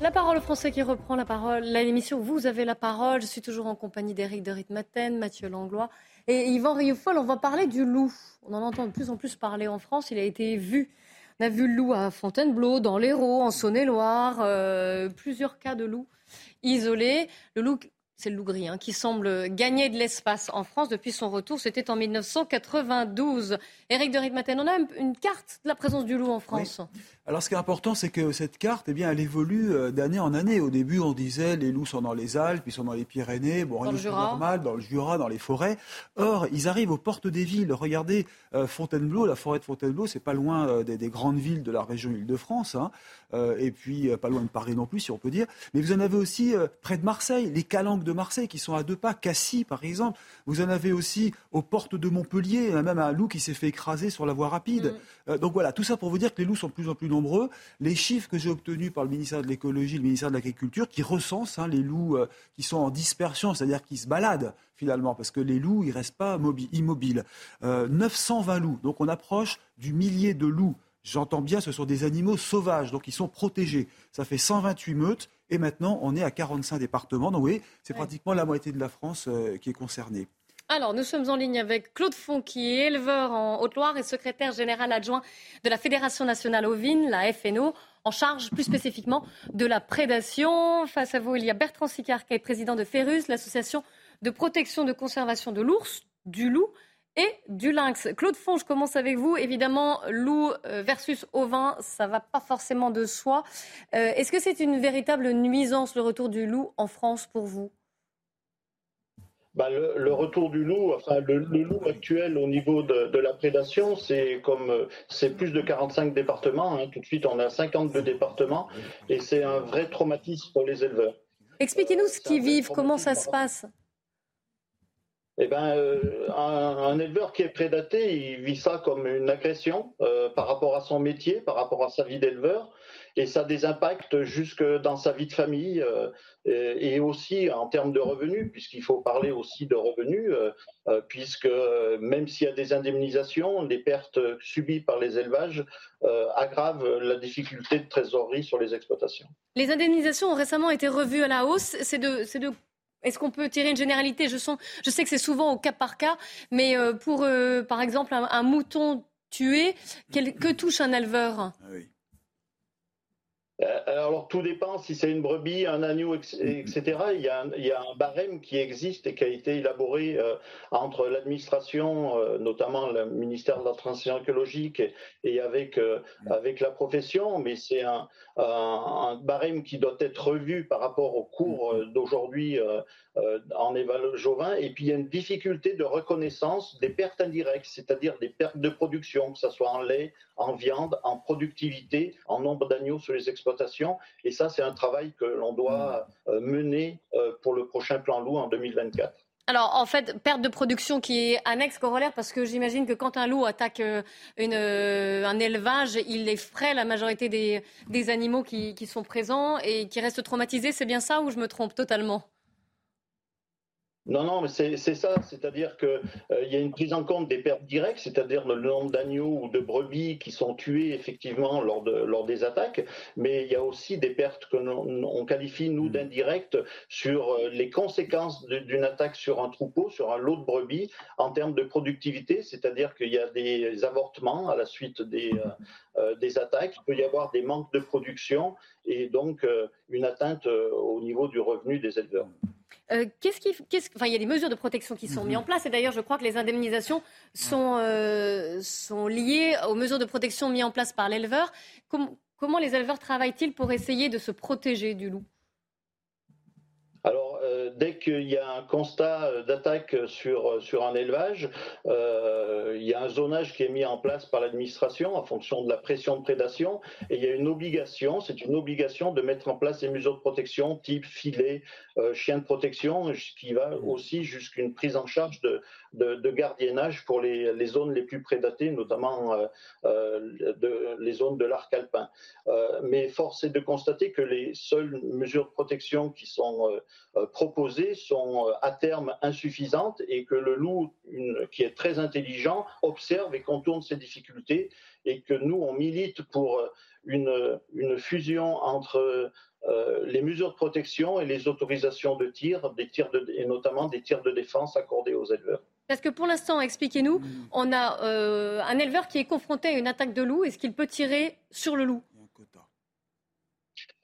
La parole au français qui reprend la parole. L'émission Vous avez la parole. Je suis toujours en compagnie d'Éric de Ritmaten, Mathieu Langlois et Yvan Rioufol. On va parler du loup. On en entend de plus en plus parler en France. Il a été vu. On a vu le loup à Fontainebleau, dans l'Hérault, en Saône-et-Loire. Euh, plusieurs cas de loups isolés. Le loup c'est le loup gris, hein, qui semble gagner de l'espace en France depuis son retour. C'était en 1992. Éric de Ritmaten, on a une carte de la présence du loup en France. Alors ce qui est important, c'est que cette carte, eh bien, elle évolue euh, d'année en année. Au début, on disait les loups sont dans les Alpes, ils sont dans les Pyrénées, bon, dans le Jura. normal, dans le Jura, dans les forêts. Or, ils arrivent aux portes des villes. Regardez euh, Fontainebleau, la forêt de Fontainebleau, c'est pas loin euh, des, grandes villes de la région Île-de-France, hein. et puis pas loin de Paris non plus, si on peut dire. Mais vous en avez aussi près de Marseille, les calanques de Marseille qui sont à deux pas. Cassis, par exemple. Vous en avez aussi aux portes de Montpellier, même un loup qui s'est fait écraser sur la voie rapide. Mm. Donc voilà, tout ça pour vous dire que les loups sont de plus en plus nombreux. Les chiffres que j'ai obtenus par le ministère de l'écologie, le ministère de l'agriculture, qui recensent hein, les loups euh, qui sont en dispersion, c'est-à-dire qui se baladent finalement, parce que les loups, ils restent pas immobiles. 920 loups. Donc on approche du millier de loups. J'entends bien, ce sont des animaux sauvages, donc ils sont protégés. Ça fait 128 meutes, et maintenant on est à 45 départements. Donc oui, c'est pratiquement la moitié de la France euh, qui est concernée. Alors, nous sommes en ligne avec Claude Font, qui est éleveur en Haute-Loire et secrétaire général adjoint de la Fédération nationale ovine, la FNO, en charge plus spécifiquement de la prédation. Face à vous, il y a Bertrand Sicard, qui est président de FERUS, l'association de protection de conservation de l'ours, du loup et du lynx. Claude Font, je commence avec vous. Évidemment, loup euh, versus ovin, ça va pas forcément de soi. Euh, est-ce que c'est une véritable nuisance le retour du loup en France pour vous? Bah, le, retour du loup, enfin le, loup actuel au niveau de, la prédation, c'est comme euh, c'est plus de 45 départements. Hein. Tout de suite, on a 52 départements et c'est un vrai traumatisme pour les éleveurs. Expliquez-nous ce qu'ils vivent, comment ça se passe. Eh ben, euh, un, éleveur qui est prédaté, il vit ça comme une agression euh, par rapport à son métier, par rapport à sa vie d'éleveur, et ça a des impacts jusque dans sa vie de famille euh, et, aussi en termes de revenus, puisqu'il faut parler aussi de revenus, puisque même s'il y a des indemnisations, les pertes subies par les élevages aggravent la difficulté de trésorerie sur les exploitations. Les indemnisations ont récemment été revues à la hausse. C'est de, de est-ce qu'on peut tirer une généralité? Je, sais que c'est souvent au cas par cas, mais euh, pour, euh, par exemple, un, mouton tué, que touche un éleveur? Ah alors tout dépend si c'est une brebis, un agneau, etc. Il y, a un, barème qui existe et qui a été élaboré euh, entre l'administration, euh, notamment le ministère de la Transition écologique, et, avec, avec la profession, mais c'est un, barème qui doit être revu par rapport au cours d'aujourd'hui en Éval-Jovin. Et puis il y a une difficulté de reconnaissance des pertes indirectes, c'est-à-dire des pertes de production, que ce soit en lait, en viande, en productivité, en nombre d'agneaux sur les Et ça, c'est un travail que l'on doit mm. euh, mener euh, pour le prochain plan loup en 2024. Alors, en fait, perte de production qui est annexe corollaire, parce que j'imagine que quand un loup attaque euh, une, un élevage, il effraie la majorité des, des animaux qui, qui, sont présents et qui restent traumatisés. C'est bien ça ou je me trompe totalement? Non, non, mais c'est ça, c'est-à-dire qu'il euh, y a une prise en compte des pertes directes, c'est-à-dire le nombre d'agneaux ou de brebis qui sont tués effectivement lors, de, lors des attaques, mais il y a aussi des pertes que l'on qualifie, nous, d'indirectes sur euh, les conséquences d'une attaque sur un troupeau, sur un lot de brebis, en termes de productivité, c'est-à-dire qu'il y a des avortements à la suite des, euh, des attaques, il peut y avoir des manques de production et donc une atteinte au niveau du revenu des éleveurs. Euh, qu'est-ce qui, enfin, il y a des mesures de protection qui sont mises en mhm. place et d'ailleurs, je crois que les indemnisations sont, euh, sont liées aux mesures de protection mises en place par l'éleveur. comment les éleveurs travaillent-ils pour essayer de se protéger du loup? Dès qu'il y a un constat euh, d'attaque sur, euh, sur un élevage, il y a un zonage qui est mis en place par l'administration en fonction de la pression de prédation et il y a une obligation, c'est une obligation de mettre en place des mesures de protection type filet, chien de protection, qui va mmh. aussi jusqu'à une prise en charge de, de, gardiennage pour les, les, zones les plus prédatées, notamment de, les zones de l'arc alpin. mais force est de constater que les seules mesures de protection qui sont euh, sont euh, à terme insuffisantes et que le loup, qui est très intelligent, observe et contourne ces difficultés et que nous, on milite pour euh, une, fusion entre les mesures de protection et les autorisations de tir, des tirs et notamment des tirs de défense accordés aux éleveurs. Parce que pour l'instant, expliquez-nous, on a un éleveur qui est confronté à une attaque de loup. Est-ce qu'il peut tirer sur le loup?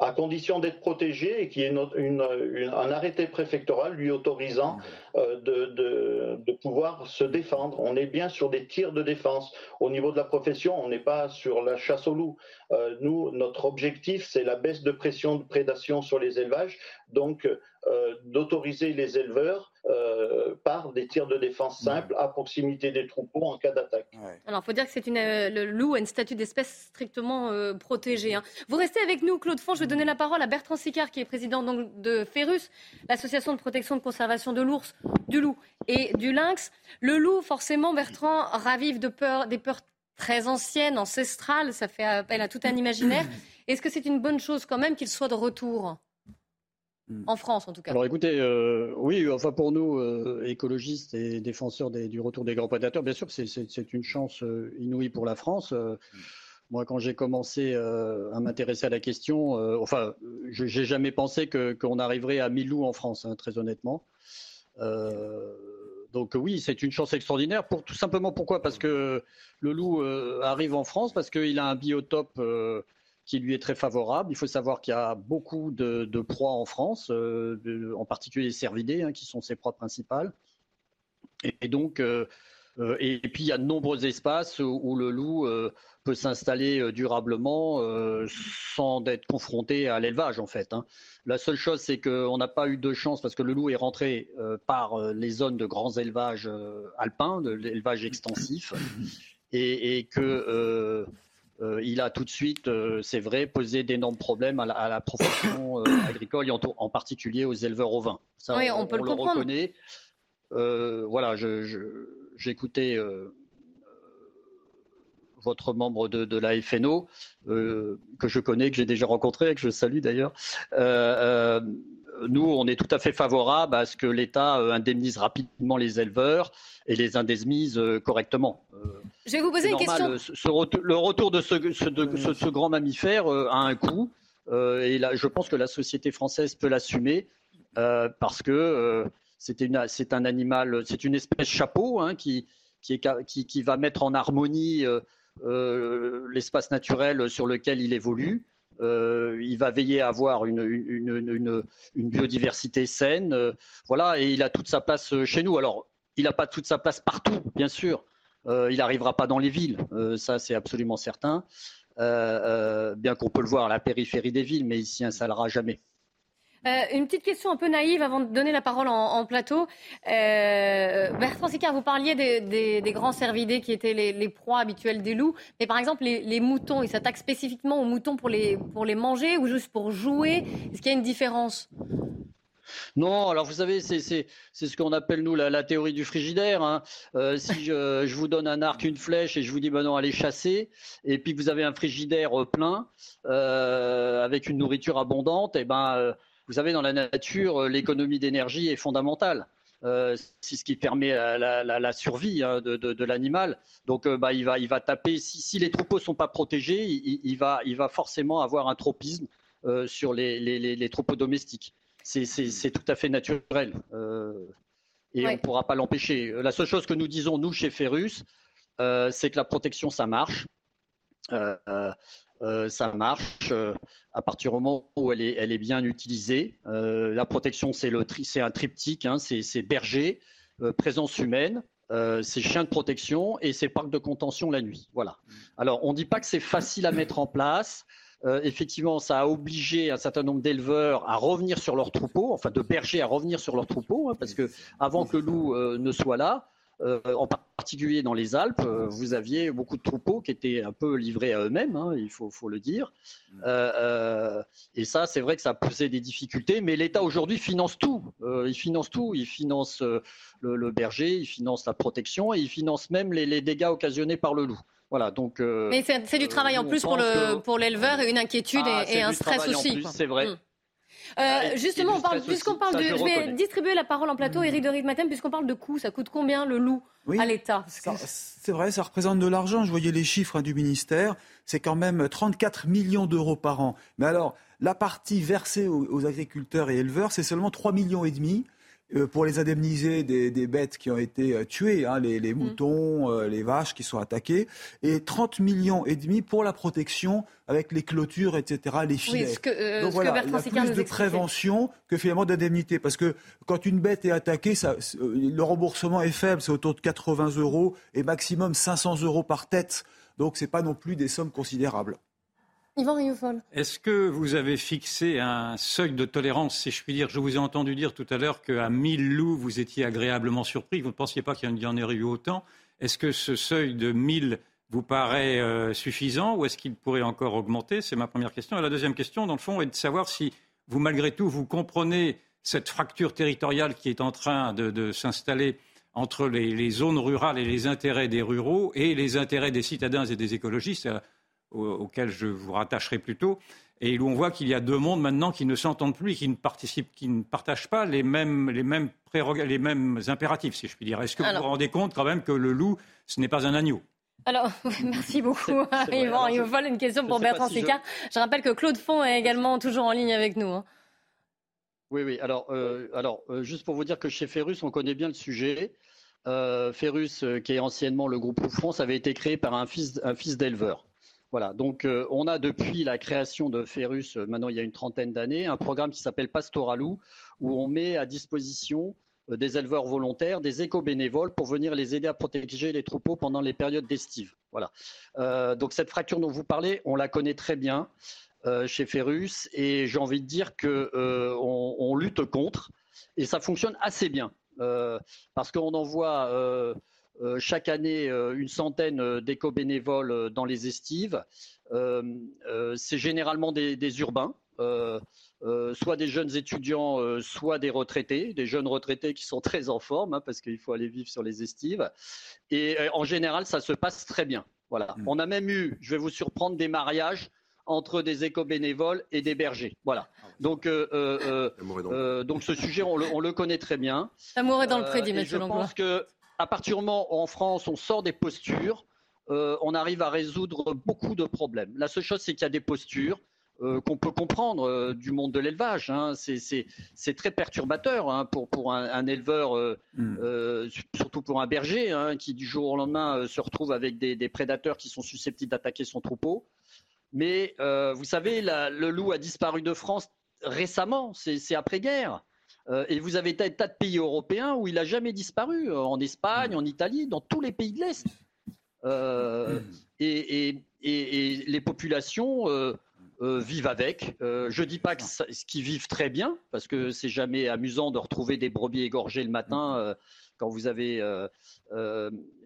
À condition d'être protégé et qu'il y ait un arrêté préfectoral lui autorisant euh, de, pouvoir se défendre. On est bien sur des tirs de défense. Au niveau de la profession, on n'est pas sur la chasse au loup. Euh, nous, notre objectif, c'est la baisse de pression de prédation sur les élevages. Donc, euh, d'autoriser les éleveurs euh, par des tirs de défense simples à proximité des troupeaux en cas d'attaque. Alors, il faut dire que c'est une, le loup a une statut d'espèce strictement protégée. Hein. Vous restez avec nous, Claude Font. Je vais donner la parole à Bertrand Sicard, qui est président donc, de FERUS, l'association de protection de conservation de l'ours, du loup et du lynx. Le loup, forcément, Bertrand, ravive de peur, des peurs très anciennes, ancestrales. Ça fait appel à tout un imaginaire. Est-ce que c'est une bonne chose quand même qu'il soit de retour? En France, en tout cas. Alors écoutez, euh, oui, enfin pour nous, euh, écologistes et défenseurs du retour des grands prédateurs, bien sûr, c'est une chance euh, inouïe pour la France. moi, quand j'ai commencé à m'intéresser à la question, enfin, je n'ai jamais pensé qu'on arriverait à 1000 loups en France, hein, très honnêtement. donc oui, c'est une chance extraordinaire. Pour, tout simplement pourquoi? Parce que le loup arrive en France, parce qu'il a un biotope qui lui est très favorable. Il faut savoir qu'il y a beaucoup de, proies en France, euh, en particulier les cervidés, hein, qui sont ses proies principales. Et, donc, euh, euh, et, puis il y a de nombreux espaces où, le loup peut s'installer durablement sans être confronté à l'élevage en fait. Hein. La seule chose, c'est qu'on n'a pas eu de chance parce que le loup est rentré par les zones de grands élevages alpins, de l'élevage extensif, et, et que euh, il a tout de suite, euh, c'est vrai, posé d'énormes problèmes à la, profession euh, agricole et en, particulier aux éleveurs ovins. Ça, oui, on, peut le, reconnaît. voilà, j'écoutais votre membre de, la FNO, que je connais, que j'ai déjà rencontré, que je salue d'ailleurs nous, on est tout à fait favorable à ce que l'État indemnise rapidement les éleveurs et les indemnise correctement. Euh, je vais vous poser une question. le retour de ce, grand mammifère a un coût et là, je pense que la société française peut l'assumer parce que c'est un animal, c'est une espèce chapeau hein, qui, qui, va mettre en harmonie l'espace naturel sur lequel il évolue. Euh, il va veiller à avoir une, biodiversité saine. Euh, voilà, et il a toute sa place euh, chez nous. Alors, il n'a pas toute sa place partout, bien sûr. Il n'arrivera pas dans les villes, ça c'est absolument certain. bien qu'on peut le voir à la périphérie des villes, mais il s'y installera jamais. Euh, une petite question un peu naïve avant de donner la parole en, plateau. Euh, Bertrand Sicard, vous parliez des, grands cervidés qui étaient les, proies habituelles des loups. Mais par exemple, les, moutons, ils s'attaquent spécifiquement aux moutons pour les, pour les manger ou juste pour jouer? Est-ce qu'il y a une différence? Non, alors vous savez, c'est ce qu'on appelle nous la, théorie du frigidaire. Hein. Euh, si je, vous donne un arc, une flèche et je vous dis ben non, allez chasser, et puis vous avez un frigidaire plein avec une nourriture abondante, et ben vous savez, dans la nature, euh, l'économie d'énergie est fondamentale. Euh, c'est ce qui permet la, survie hein, de, l'animal. Donc, euh, bah, il, va, taper. Si, les troupeaux ne sont pas protégés, il va forcément avoir un tropisme sur les, troupeaux domestiques. C'est tout à fait naturel. et on ne pourra pas l'empêcher. La seule chose que nous disons, nous, chez Ferus, c'est que la protection, ça marche. ça marche à partir du moment où elle est, elle est bien utilisée. Euh, la protection, c'est un triptyque, hein, c'est berger, euh, présence humaine, euh, c'est chien de protection et c'est parc de contention la nuit. Voilà. Alors, on ne dit pas que c'est facile à mettre en place. Effectivement, ça a obligé un certain nombre d'éleveurs à revenir sur leurs troupeaux, enfin de bergers à revenir sur leurs troupeaux, hein, parce que avant que le loup ne soit là, euh, en particulier dans les Alpes, euh, vous aviez beaucoup de troupeaux qui étaient un peu livrés à eux-mêmes, hein, il faut, le dire. Mm. Euh, et ça, c'est vrai que ça posait des difficultés, mais l'État aujourd'hui finance tout. il finance tout. Il finance le, berger, il finance la protection et il finance même les, dégâts occasionnés par le loup. Voilà, donc. mais c'est du travail en plus pour l'éleveur et une inquiétude ah, et, un stress aussi. C'est vrai. Mm. Euh, ah, justement, puisqu'on parle de, je, vais distribuer la parole en plateau, Éric de Matin, puisqu'on parle de coûts, ça coûte combien le loup à l'État? C'est vrai, ça représente de l'argent. Je voyais les chiffres hein, du ministère. C'est quand même 34 millions d'euros par an. Mais alors, la partie versée aux, aux agriculteurs et éleveurs, c'est seulement 3 millions et demi. Euh, pour les indemniser des, bêtes qui ont été euh, tuées, hein, les, mm. moutons, euh, les vaches qui sont attaquées, et 30 millions et demi pour la protection avec les clôtures, etc., les filets. Oui, ce que, Donc voilà, il y a plus de prévention que finalement d'indemnité, parce que quand une bête est attaquée, ça, le remboursement est faible, c'est autour de 80 euros et maximum 500 euros par tête. Donc c'est pas non plus des sommes considérables. Yvan. Est-ce que vous avez fixé un seuil de tolérance, si je puis dire? Je vous ai entendu dire tout à l'heure qu'à 1000 loups, vous étiez agréablement surpris. Vous ne pensiez pas qu'il y en aurait eu autant. Est-ce que ce seuil de 1000 vous paraît euh, suffisant ou est-ce qu'il pourrait encore augmenter? C'est ma première question. Et la deuxième question, dans le fond, est de savoir si vous, malgré tout, vous comprenez cette fracture territoriale qui est en train de, s'installer entre les, zones rurales et les intérêts des ruraux et les intérêts des citadins et des écologistes, euh, auxquels je vous rattacherai plutôt, et où on voit qu'il y a deux mondes maintenant qui ne s'entendent plus et qui ne, participent, qui ne partagent pas les mêmes, les, mêmes les mêmes impératifs, si je puis dire. Est-ce que vous vous rendez compte quand même que le loup, ce n'est pas un agneau? Alors, merci beaucoup, Yvan. Il me une question pour Bertrand Sicard. Je... rappelle que Claude Font est également toujours en ligne avec nous. Hein. Oui, oui. Alors, euh, alors euh, juste pour vous dire que chez Ferrus, on connaît bien le sujet. Euh, Ferrus, qui est anciennement le groupe France, avait été créé par un fils, un fils d'éleveur. Voilà, donc on a depuis la création de Ferrus, maintenant il y a une trentaine d'années, un programme qui s'appelle Pastoralou, où on met à disposition des éleveurs volontaires, des éco-bénévoles pour venir les aider à protéger les troupeaux pendant les périodes d'estive. Voilà. donc cette fracture dont vous parlez, on la connaît très bien. Euh, chez Ferrus et j'ai envie de dire qu'on euh, on lutte contre et ça fonctionne assez bien euh, parce qu'on envoie chaque année une centaine d'éco-bénévoles dans les estives. C'est généralement des, urbains. soit des jeunes étudiants, soit des retraités, des jeunes retraités qui sont très en forme, hein, parce qu'il faut aller vivre sur les estives. Et en général, ça se passe très bien. Voilà. Mmh. On a même eu, je vais vous surprendre, des mariages entre des éco-bénévoles et des bergers. Voilà. Donc, euh, euh, euh, donc ce sujet, on le, connaît très bien. L'amour est dans le prédit, Je pense que à partir du moment où en France, on sort des postures, on arrive à résoudre beaucoup de problèmes. La seule chose, c'est qu'il y a des postures. qu'on peut comprendre du monde de l'élevage. Hein. C'est très perturbateur hein, pour, pour un, éleveur, hmm. surtout pour un berger, hein, qui du jour au lendemain se retrouve avec des prédateurs qui sont susceptibles d'attaquer son troupeau. Mais euh, vous savez, le loup a disparu de France récemment, c'est après-guerre. Euh, et vous avez tas, tas de pays européens où il n'a jamais disparu, euh, en Espagne, en Italie, dans tous les pays de l'Est. Et, les populations vivent avec. je dis pas qu'ils vivent très bien, parce que c'est jamais amusant de retrouver des brebis égorgées le matin quand vous avez.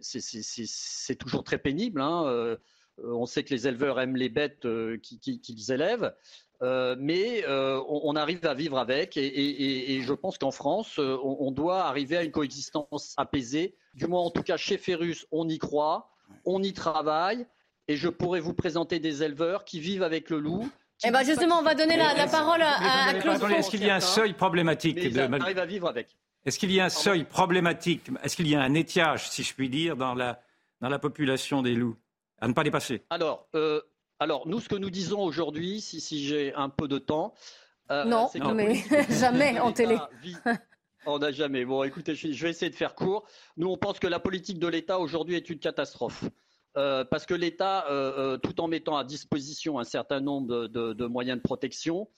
c'est toujours très pénible. Hein, euh, on sait que les éleveurs aiment les bêtes euh, qu'ils élèvent. Euh, mais on, arrive à vivre avec et, je pense qu'en France, on, doit arriver à une coexistence apaisée. Du moins, en tout cas, chez Ferrus, on y croit, on y travaille et je pourrais vous présenter des éleveurs qui vivent avec le loup. Eh ben justement, on va donner la, parole à, Claude. Est-ce qu'il y a un seuil problématique arrive à vivre avec. Est-ce qu'il y a un seuil problématique Est-ce qu'il y a un étiage, si je puis dire, dans la, dans la population des loups à ne pas dépasser? Alors, euh, alors nous, ce que nous disons aujourd'hui, si, si j'ai un peu de temps. Euh, non, mais jamais en télé. On n'a jamais. Bon, écoutez, je vais essayer de faire court. Nous, on pense que la politique de l'État aujourd'hui est une catastrophe. Euh, parce que l'État, tout en mettant à disposition un certain nombre de, moyens de protection,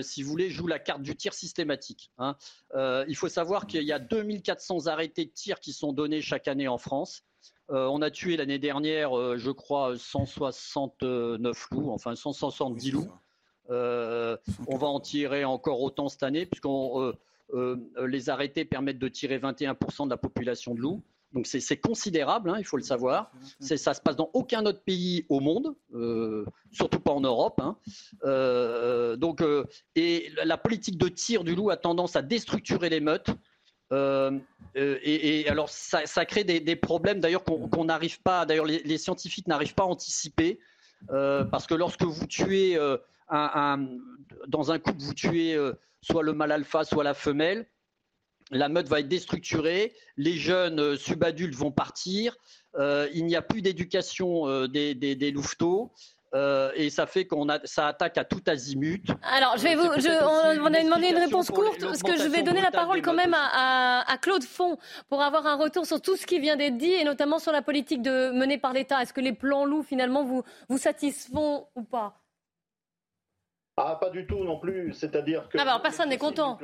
si vous voulez, joue la carte du tir systématique. Hein. il faut savoir qu'il y a 2400 arrêtés de tir qui sont donnés chaque année en France. Euh, on a tué l'année dernière, euh, je crois, 169 loups, enfin 170 loups. Euh, on va en tirer encore autant cette année, puisque les arrêtés permettent de tirer 21% de la population de loups. Donc c'est considérable, hein, il faut le savoir. Ça se passe dans aucun autre pays au monde, surtout pas en Europe. Hein. donc, et la politique de tir du loup a tendance à déstructurer les meutes. Euh, euh, et, alors, ça, crée des, problèmes d'ailleurs qu'on n'arrive pas, d'ailleurs, les, scientifiques n'arrivent pas à anticiper, euh, parce que lorsque vous tuez dans un couple, vous tuez soit le mâle alpha, soit la femelle, la meute va être déstructurée, les jeunes subadultes vont partir, il n'y a plus d'éducation des louveteaux. Euh, et ça fait qu'on a, ça attaque à tout azimut. Alors, je vais vous, on, a demandé une réponse courte, parce que je vais donner la parole quand même à, Claude Font pour avoir un retour sur tout ce qui vient d'être dit, et notamment sur la politique de, menée par l'État. Est-ce que les plans loups, finalement, vous, vous satisfont ou pas? Ah, pas du tout non plus. C'est-à-dire que. Ah, bah alors personne n'est content.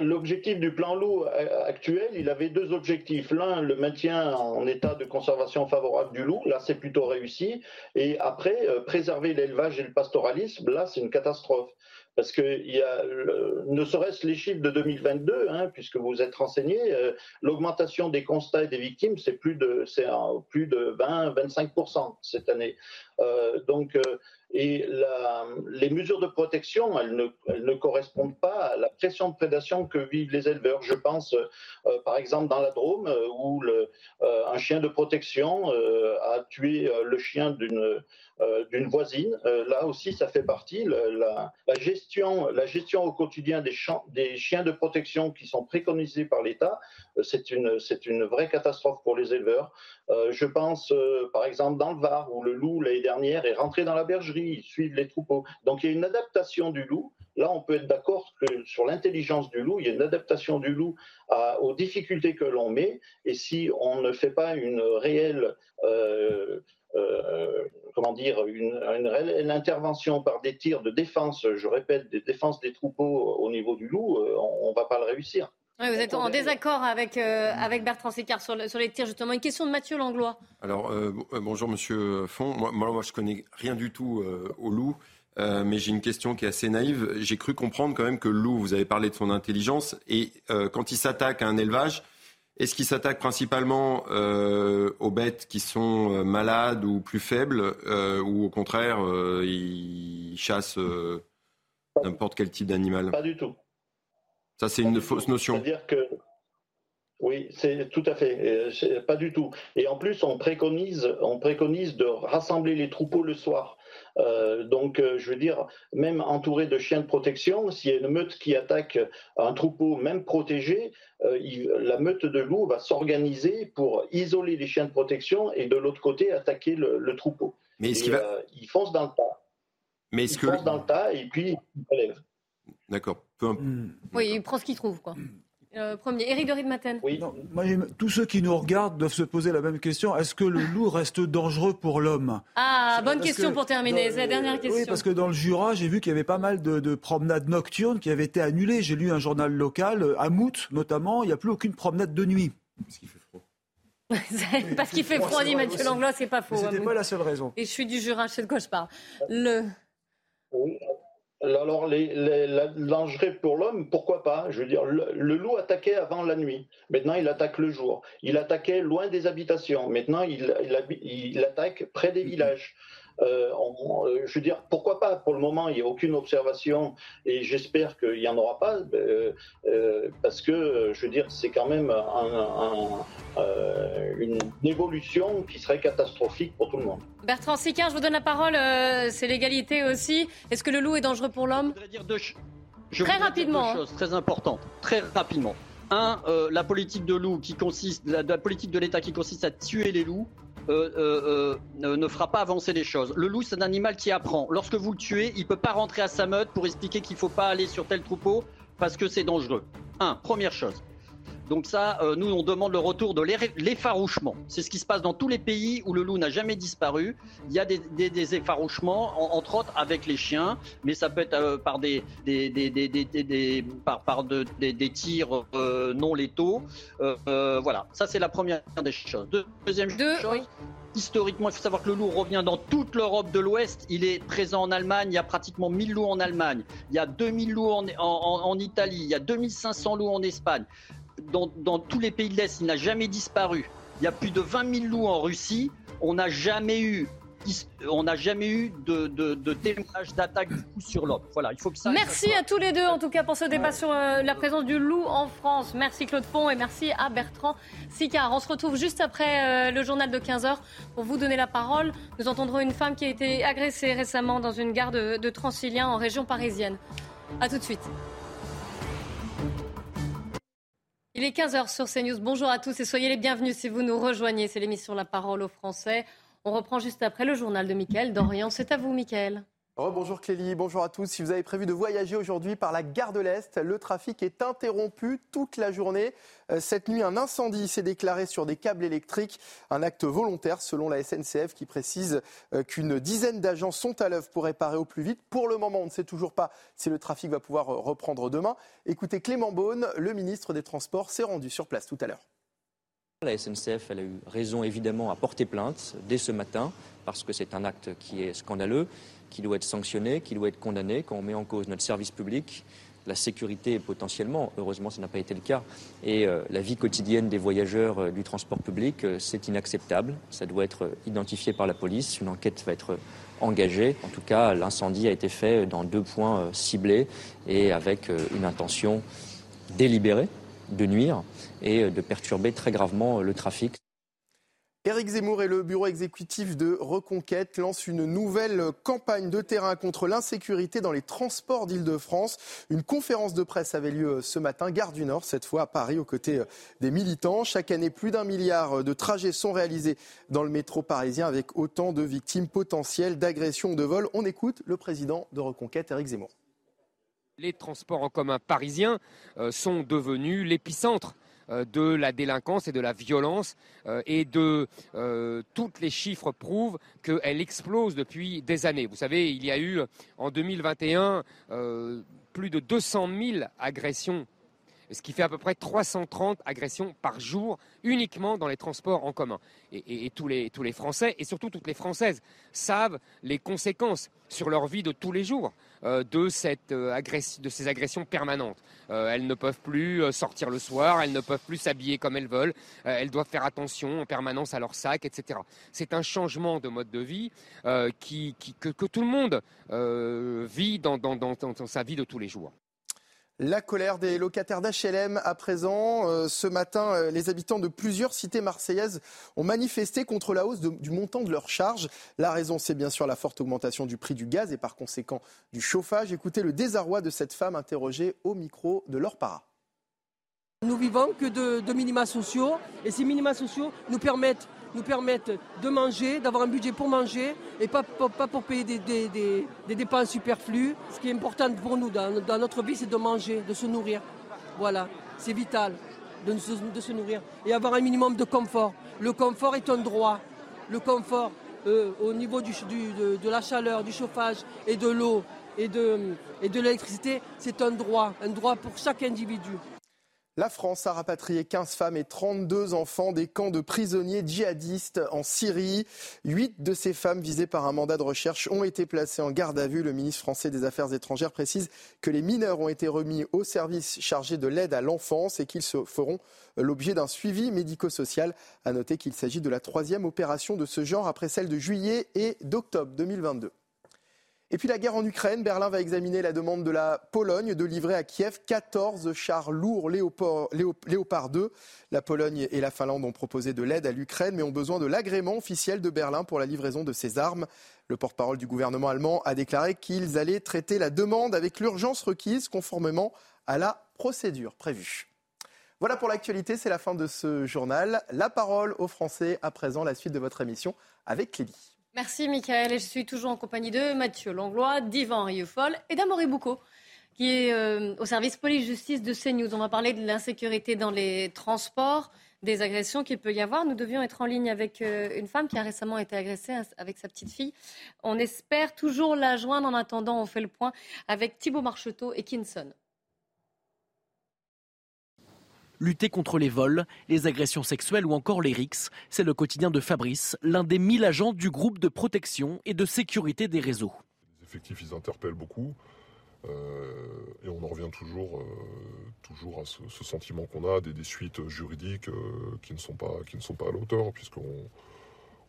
L'objectif du plan loup actuel, il avait deux objectifs. L'un, le maintien en état de conservation favorable du loup, là c'est plutôt réussi. Et après, préserver l'élevage et le pastoralisme, là c'est une catastrophe parce que y a, ne serait-ce les chiffres de 2022, hein, puisque vous êtes renseigné, euh, l'augmentation des constats et des victimes, c'est plus de, c'est plus de 20-25% cette année. Euh, donc, euh, et les mesures de protection, elles ne, correspondent pas à la pression de prédation que vivent les éleveurs. Je pense, euh, par exemple, dans la Drôme, où le, euh, un chien de protection euh, a tué le chien d'une d'une voisine. là aussi, ça fait partie. La, gestion, la gestion au quotidien des, chiens de protection qui sont préconisés par l'État, c'est une, une vraie catastrophe pour les éleveurs. je pense, par exemple, dans le Var, où le loup, l'année dernière, est rentré dans la bergerie ils suivent les troupeaux. Donc il y a une adaptation du loup. Là, on peut être d'accord sur l'intelligence du loup, il y a une adaptation du loup aux difficultés que l'on met. Et si on ne fait pas une réelle euh, euh, comment dire, une, réelle intervention par des tirs de défense, je répète, des défenses des troupeaux au niveau du loup, euh, on ne va pas le réussir. vous êtes en désaccord avec, avec Bertrand Sécart sur, sur, les tirs, justement. Une question de Mathieu Langlois. Alors, bonjour Monsieur Font. Moi, moi, moi, je connais rien du tout au loup. Euh, mais j'ai une question qui est assez naïve. J'ai cru comprendre quand même que le loup, vous avez parlé de son intelligence, et euh, quand il s'attaque à un élevage, est-ce qu'il s'attaque principalement euh, aux bêtes qui sont malades ou plus faibles, ou au contraire, il chasse n'importe quel type d'animal? Pas du tout. Ça, c'est une fausse notion. C'est-à-dire que oui, c'est tout à fait. Pas du tout. Et en plus, on préconise, on préconise de rassembler les troupeaux le soir. Euh, donc, euh, je veux dire, même entouré de chiens de protection, s'il y a une meute qui attaque un troupeau, même protégé, euh, la meute de loups va s'organiser pour isoler les chiens de protection et de l'autre côté attaquer le, troupeau. Mais est-ce qu'il va... il fonce dans le tas. Mais est-ce il fonce dans le tas et puis il relève. D'accord. Peu... Oui, il prend ce qu'il trouve, quoi. Euh, premier, Éric de Ridmaten. Oui. tous ceux qui nous regardent doivent se poser la même question. Est-ce que le loup reste dangereux pour l'homme? Ah, bonne question pour terminer. C'est la dernière question. Oui, parce que dans le Jura, j'ai vu qu'il y avait pas mal de, promenades nocturnes qui avaient été annulées. J'ai lu un journal local, euh, à Mout notamment, il n'y a plus aucune promenade de nuit. Parce qu'il fait froid. parce qu'il fait froid, dit Mathieu Langlois, c'est pas faux. C'était pas la seule raison. Et je suis du Jura, je sais de quoi je parle. Le... Oui. Alors, les, les, pour l'homme, pourquoi pas? Je veux dire, le, loup attaquait avant la nuit. Maintenant, il attaque le jour. Il attaquait loin des habitations. Maintenant, il, il attaque près des villages. Euh, euh, je veux dire, pourquoi pas? Pour le moment, il n'y a aucune observation et j'espère qu'il n'y en aura pas euh, parce que, je veux dire, c'est quand même une évolution qui serait catastrophique pour tout le monde. Bertrand Sicard, je vous donne la parole. c'est l'égalité aussi. Est-ce que le loup est dangereux pour l'homme? Je très rapidement. Deux hein. choses très importantes. Très rapidement. Un, la politique de loup qui consiste, la politique de l'État qui consiste à tuer les loups euh, euh, euh, ne fera pas avancer les choses. Le loup, c'est un animal qui apprend. Lorsque vous le tuez, il peut pas rentrer à sa meute pour expliquer qu'il faut pas aller sur tel troupeau parce que c'est dangereux. Un, première chose. Donc ça, euh, nous, on demande le retour de l'effarouchement. C'est ce qui se passe dans tous les pays où le loup n'a jamais disparu. Il y a des, des, effarouchements, entre autres avec les chiens, mais ça peut être euh, par des, des par, par des, tirs euh, non létaux. voilà, ça c'est la première des choses. Deuxième chose. Historiquement, il faut savoir que le loup revient dans toute l'Europe de l'Ouest. Il est présent en Allemagne. Il y a pratiquement 1000 loups en Allemagne. Il y a 2000 loups en, en, en Italie. Il y a 2500 loups en Espagne dans, tous les pays de l'Est, il n'a jamais disparu. Il y a plus de 20 000 loups en Russie. On n'a jamais eu on n'a jamais eu de, de, de témoignage d'attaque sur l'homme. Voilà, il faut que ça. Merci à tous les deux, en tout cas, pour ce débat sur euh, la présence du loup en France. Merci Claude Font et merci à Bertrand Sicard. On se retrouve juste après euh, le journal de 15h pour vous donner la parole. Nous entendrons une femme qui a été agressée récemment dans une gare de, de Transilien en région parisienne. A tout de suite. Il est 15h sur CNews. Bonjour à tous et soyez les bienvenus si vous nous rejoignez. C'est l'émission La Parole aux Français. On reprend juste après le journal de Mickaël Dorian. C'est à vous, Mickaël. Bonjour Clélie, bonjour à tous. Si vous avez prévu de voyager aujourd'hui par la gare de l'Est, le trafic est interrompu toute la journée. Euh, cette nuit, un incendie s'est déclaré sur des câbles électriques, un acte volontaire selon la SNCF qui précise euh, qu'une dizaine d'agents sont à l'œuvre pour réparer au plus vite. Pour le moment, on ne sait toujours pas si le trafic va pouvoir euh, reprendre demain. Écoutez, Clément Beaune, le ministre des Transports, s'est rendu sur place tout à l'heure. La SNCF elle a eu raison évidemment à porter plainte dès ce matin parce que c'est un acte qui est scandaleux qui doit être sanctionné, qui doit être condamné quand on met en cause notre service public, la sécurité potentiellement, heureusement ça n'a pas été le cas, et euh, la vie quotidienne des voyageurs euh, du transport public, euh, c'est inacceptable. Ça doit être identifié par la police, une enquête va être engagée. En tout cas, l'incendie a été fait dans deux points ciblés et avec une intention délibérée de nuire et de perturber très gravement le trafic. Éric Zemmour et le bureau exécutif de Reconquête lancent une nouvelle campagne de terrain contre l'insécurité dans les transports d'Île-de-France. Une conférence de presse avait lieu ce matin, gare du Nord, cette fois à Paris, aux côtés des militants. Chaque année, plus d'un milliard de trajets sont réalisés dans le métro parisien avec autant de victimes potentielles d'agressions ou de vols. On écoute le président de Reconquête, Éric Zemmour. Les transports en commun parisiens euh, sont devenus l'épicentre euh, de la délinquance et de la violence euh, et de euh, toutes les chiffres prouvent qu'elle explose depuis des années. Vous savez, il y a eu en 2021 plus de 200 000 agressions ce qui fait à peu près 330 agressions par jour uniquement dans les transports en commun. Et, tous, les, tous les Français, et surtout toutes les Françaises, savent les conséquences sur leur vie de tous les jours euh, de, cette, euh, de ces agressions permanentes. Euh, elles ne peuvent plus sortir le soir, elles ne peuvent plus s'habiller comme elles veulent, elles doivent faire attention en permanence à leur sac, etc. C'est un changement de mode de vie que, tout le monde vit dans sa vie de tous les jours. La colère des locataires d'HLM à présent. Euh, ce matin, euh, les habitants de plusieurs cités marseillaises ont manifesté contre la hausse du montant de leurs charges. La raison, c'est bien sûr la forte augmentation du prix du gaz et par conséquent du chauffage. Écoutez le désarroi de cette femme interrogée au micro de leur para. Nous vivons que de minima sociaux et ces minima sociaux nous permettent nous permettent de manger, d'avoir un budget pour manger et pas, pas pour payer des, dépenses superflues. Ce qui est important pour nous dans, notre vie, c'est de manger, de se nourrir. Voilà, c'est vital de se, nourrir et avoir un minimum de confort. Le confort est un droit. Le confort euh, au niveau du, de, de, la chaleur, du chauffage et de l'eau et de, et de l'électricité, c'est un droit, un droit pour chaque individu. La France a rapatrié 15 femmes et 32 enfants des camps de prisonniers djihadistes en Syrie. Huit de ces femmes visées par un mandat de recherche ont été placées en garde à vue. Le ministre français des Affaires étrangères précise que les mineurs ont été remis au service chargé de l'aide à l'enfance et qu'ils se feront l'objet d'un suivi médico-social. À noter qu'il s'agit de la troisième opération de ce genre après celle de juillet et d'octobre 2022. Et puis la guerre en Ukraine, Berlin va examiner la demande de la Pologne de livrer à Kiev 14 chars lourds Léopard, 2. La Pologne et la Finlande ont proposé de l'aide à l'Ukraine, mais ont besoin de l'agrément officiel de Berlin pour la livraison de ces armes. Le porte-parole du gouvernement allemand a déclaré qu'ils allaient traiter la demande avec l'urgence requise conformément à la procédure prévue. Voilà pour l'actualité, c'est la fin de ce journal. La parole aux Français à présent, la suite de votre émission avec Clélie. Merci Michael et je suis toujours en compagnie de Mathieu Langlois, d'Yvan Rieufol et d'Amory Boucaud qui est euh, au service police-justice de CNews. On va parler de l'insécurité dans les transports, des agressions qu'il peut y avoir. Nous devions être en ligne avec euh, une femme qui a récemment été agressée avec sa petite fille. On espère toujours la joindre. En attendant, on fait le point avec Thibault Marcheteau et Kinson. Lutter contre les vols, les agressions sexuelles ou encore les rixes, c'est le quotidien de Fabrice, l'un des 1000 agents du groupe de protection et de sécurité des réseaux. Les effectifs, ils interpellent beaucoup. Euh, et on en revient toujours, euh, à ce, sentiment qu'on a des, suites juridiques euh, qui, ne sont pas, qui ne sont pas à la hauteur, puisqu'on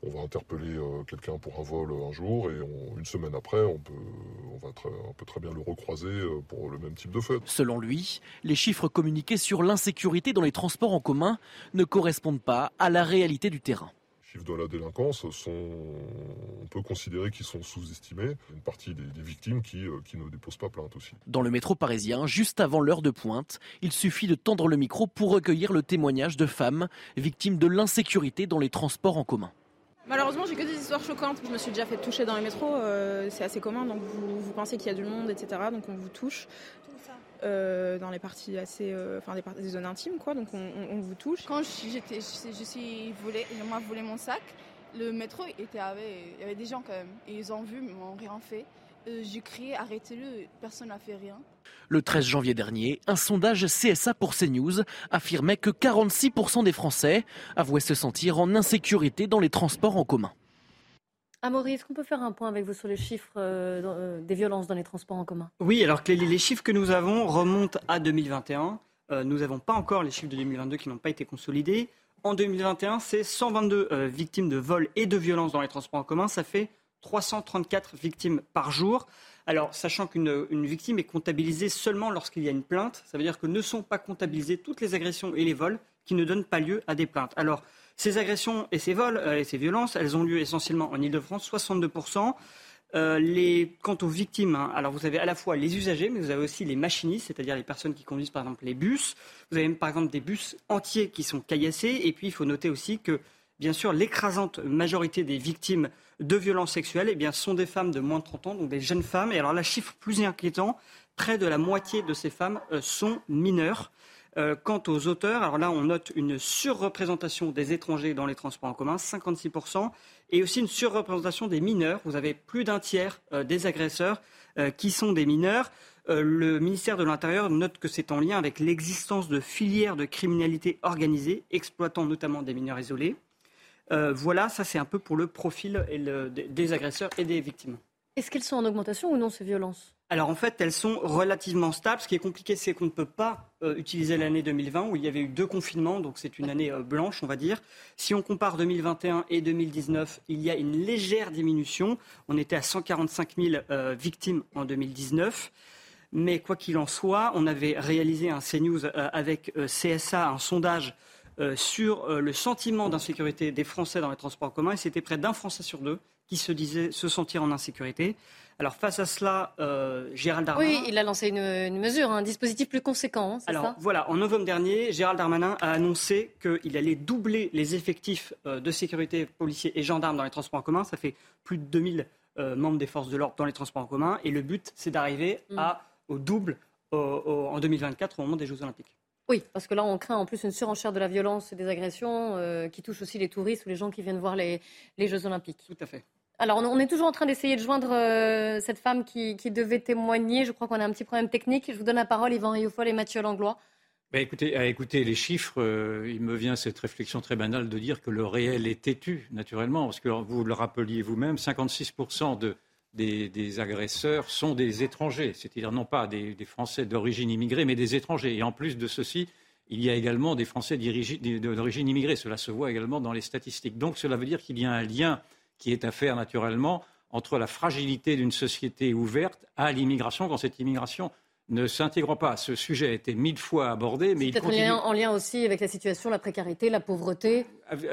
on va interpeller euh, quelqu'un pour un vol un jour et une semaine après, on peut, va très, peut très bien le recroiser euh, pour le même type de fait. Selon lui, les chiffres communiqués sur l'insécurité dans les transports en commun ne correspondent pas à la réalité du terrain. Les chiffres de la délinquance sont, on peut considérer qu'ils sont sous-estimés. Une partie des, victimes qui, euh, qui ne déposent pas plainte aussi. Dans le métro parisien, juste avant l'heure de pointe, il suffit de tendre le micro pour recueillir le témoignage de femmes victimes de l'insécurité dans les transports en commun. Malheureusement, j'ai que des histoires choquantes. Je me suis déjà fait toucher dans les métros, euh, c'est assez commun, donc vous, vous pensez qu'il y a du monde, etc. Donc on vous touche. Euh, dans les parties assez, euh, enfin des, parties- des zones intimes, quoi. Donc on, on- on vous touche. Quand j'étais, je, je suis volé, on m'a volé mon sac. Le métro était avec, il y avait des gens quand même. Et ils ont vu, mais ils m'ont rien fait. Euh, j'ai crié, arrêtez-le, personne n'a fait rien. Le 13 janvier dernier, un sondage CSA pour CNews affirmait que 46% des Français avouaient se sentir en insécurité dans les transports en commun. Amaury, est-ce qu'on peut faire un point avec vous sur les chiffres euh, euh, des violences dans les transports en commun? Oui, alors que les, les chiffres que nous avons remontent à 2021. Euh, nous n'avons pas encore les chiffres de 2022 qui n'ont pas été consolidés. En 2021, c'est 122 euh, victimes de vol et de violences dans les transports en commun. Ça fait 334 victimes par jour. Alors, sachant qu'une une victime est comptabilisée seulement lorsqu'il y a une plainte, ça veut dire que ne sont pas comptabilisées toutes les agressions et les vols qui ne donnent pas lieu à des plaintes. Alors, ces agressions et ces vols euh, et ces violences, elles ont lieu essentiellement en Ile-de-France, 62%. Euh, les, quant aux victimes, hein, alors vous avez à la fois les usagers, mais vous avez aussi les machinistes, c'est-à-dire les personnes qui conduisent par exemple les bus. Vous avez même, par exemple des bus entiers qui sont caillassés. Et puis il faut noter aussi que, bien sûr, l'écrasante majorité des victimes de violences sexuelles eh bien, sont des femmes de moins de 30 ans, donc des jeunes femmes. Et alors là, chiffre plus inquiétant, près de la moitié de ces femmes euh, sont mineures. Euh, quant aux auteurs, alors là, on note une surreprésentation des étrangers dans les transports en commun, 56%, et aussi une surreprésentation des mineurs. Vous avez plus d'un tiers euh, des agresseurs qui sont des mineurs. Le ministère de l'Intérieur note que c'est en lien avec l'existence de filières de criminalité organisée, exploitant notamment des mineurs isolés. Euh, voilà, ça c'est un peu pour le profil et le- des- agresseurs et des victimes. Est-ce qu'elles sont en augmentation ou non, ces violences? Alors en fait, elles sont relativement stables. Ce qui est compliqué, c'est qu'on ne peut pas euh, utiliser l'année 2020 où il y avait eu deux confinements, donc c'est une année euh, blanche, on va dire. Si on compare 2021 et 2019, il y a une légère diminution. On était à 145 000 euh, victimes en 2019. Mais quoi qu'il en soit, on avait réalisé un CNews avec CSA, un sondage euh, sur euh, le sentiment d'insécurité des Français dans les transports en commun. Et c'était près d'un Français sur deux qui se disait se sentir en insécurité. Alors face à cela, euh, Gérald Darmanin. Oui, il a lancé une, une mesure, un dispositif plus conséquent, hein, Alors ça voilà, en novembre dernier, Gérald Darmanin a annoncé qu'il allait doubler les effectifs de sécurité policiers et gendarmes dans les transports en commun. Ça fait plus de 2000 euh, membres des forces de l'ordre dans les transports en commun. Et le but, c'est d'arriver Mm. à au double au- au- en 2024 au moment des Jeux Olympiques. Oui, parce que là, on craint en plus une surenchère de la violence et des agressions euh, qui touchent aussi les touristes ou les gens qui viennent voir les, les Jeux Olympiques. Tout à fait. Alors, on, est toujours en train d'essayer de joindre euh, cette femme qui, qui devait témoigner. Je crois qu'on a un petit problème technique. Je vous donne la parole, Yvan Riofol et Mathieu Langlois. Ben, écoutez, à écouter les chiffres, euh, il me vient cette réflexion très banale de dire que le réel est têtu, naturellement, parce que vous le rappeliez vous-même, 56% de, des, des agresseurs sont des étrangers, c'est-à-dire non pas des, des Français d'origine immigrée, mais des étrangers. Et en plus de ceci, il y a également des Français d'origine immigrée. Cela se voit également dans les statistiques. Donc cela veut dire qu'il y a un lien qui est à faire naturellement entre la fragilité d'une société ouverte à l'immigration, quand cette immigration ne s'intègre pas. Ce sujet a été mille fois abordé, mais il Peut-être en continue. lien, en lien aussi avec la situation, la précarité, la pauvreté.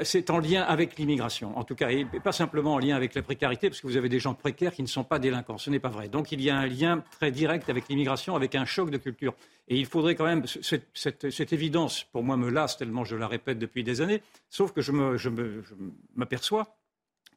C'est en lien avec l'immigration, en tout cas, et pas simplement en lien avec la précarité, parce que vous avez des gens précaires qui ne sont pas délinquants. Ce n'est pas vrai. Donc il y a un lien très direct avec l'immigration, avec un choc de culture. Et il faudrait quand même, cette, cette- cette évidence, pour moi, me lasse tellement je la répète depuis des années, sauf que je me- je me- je m'aperçois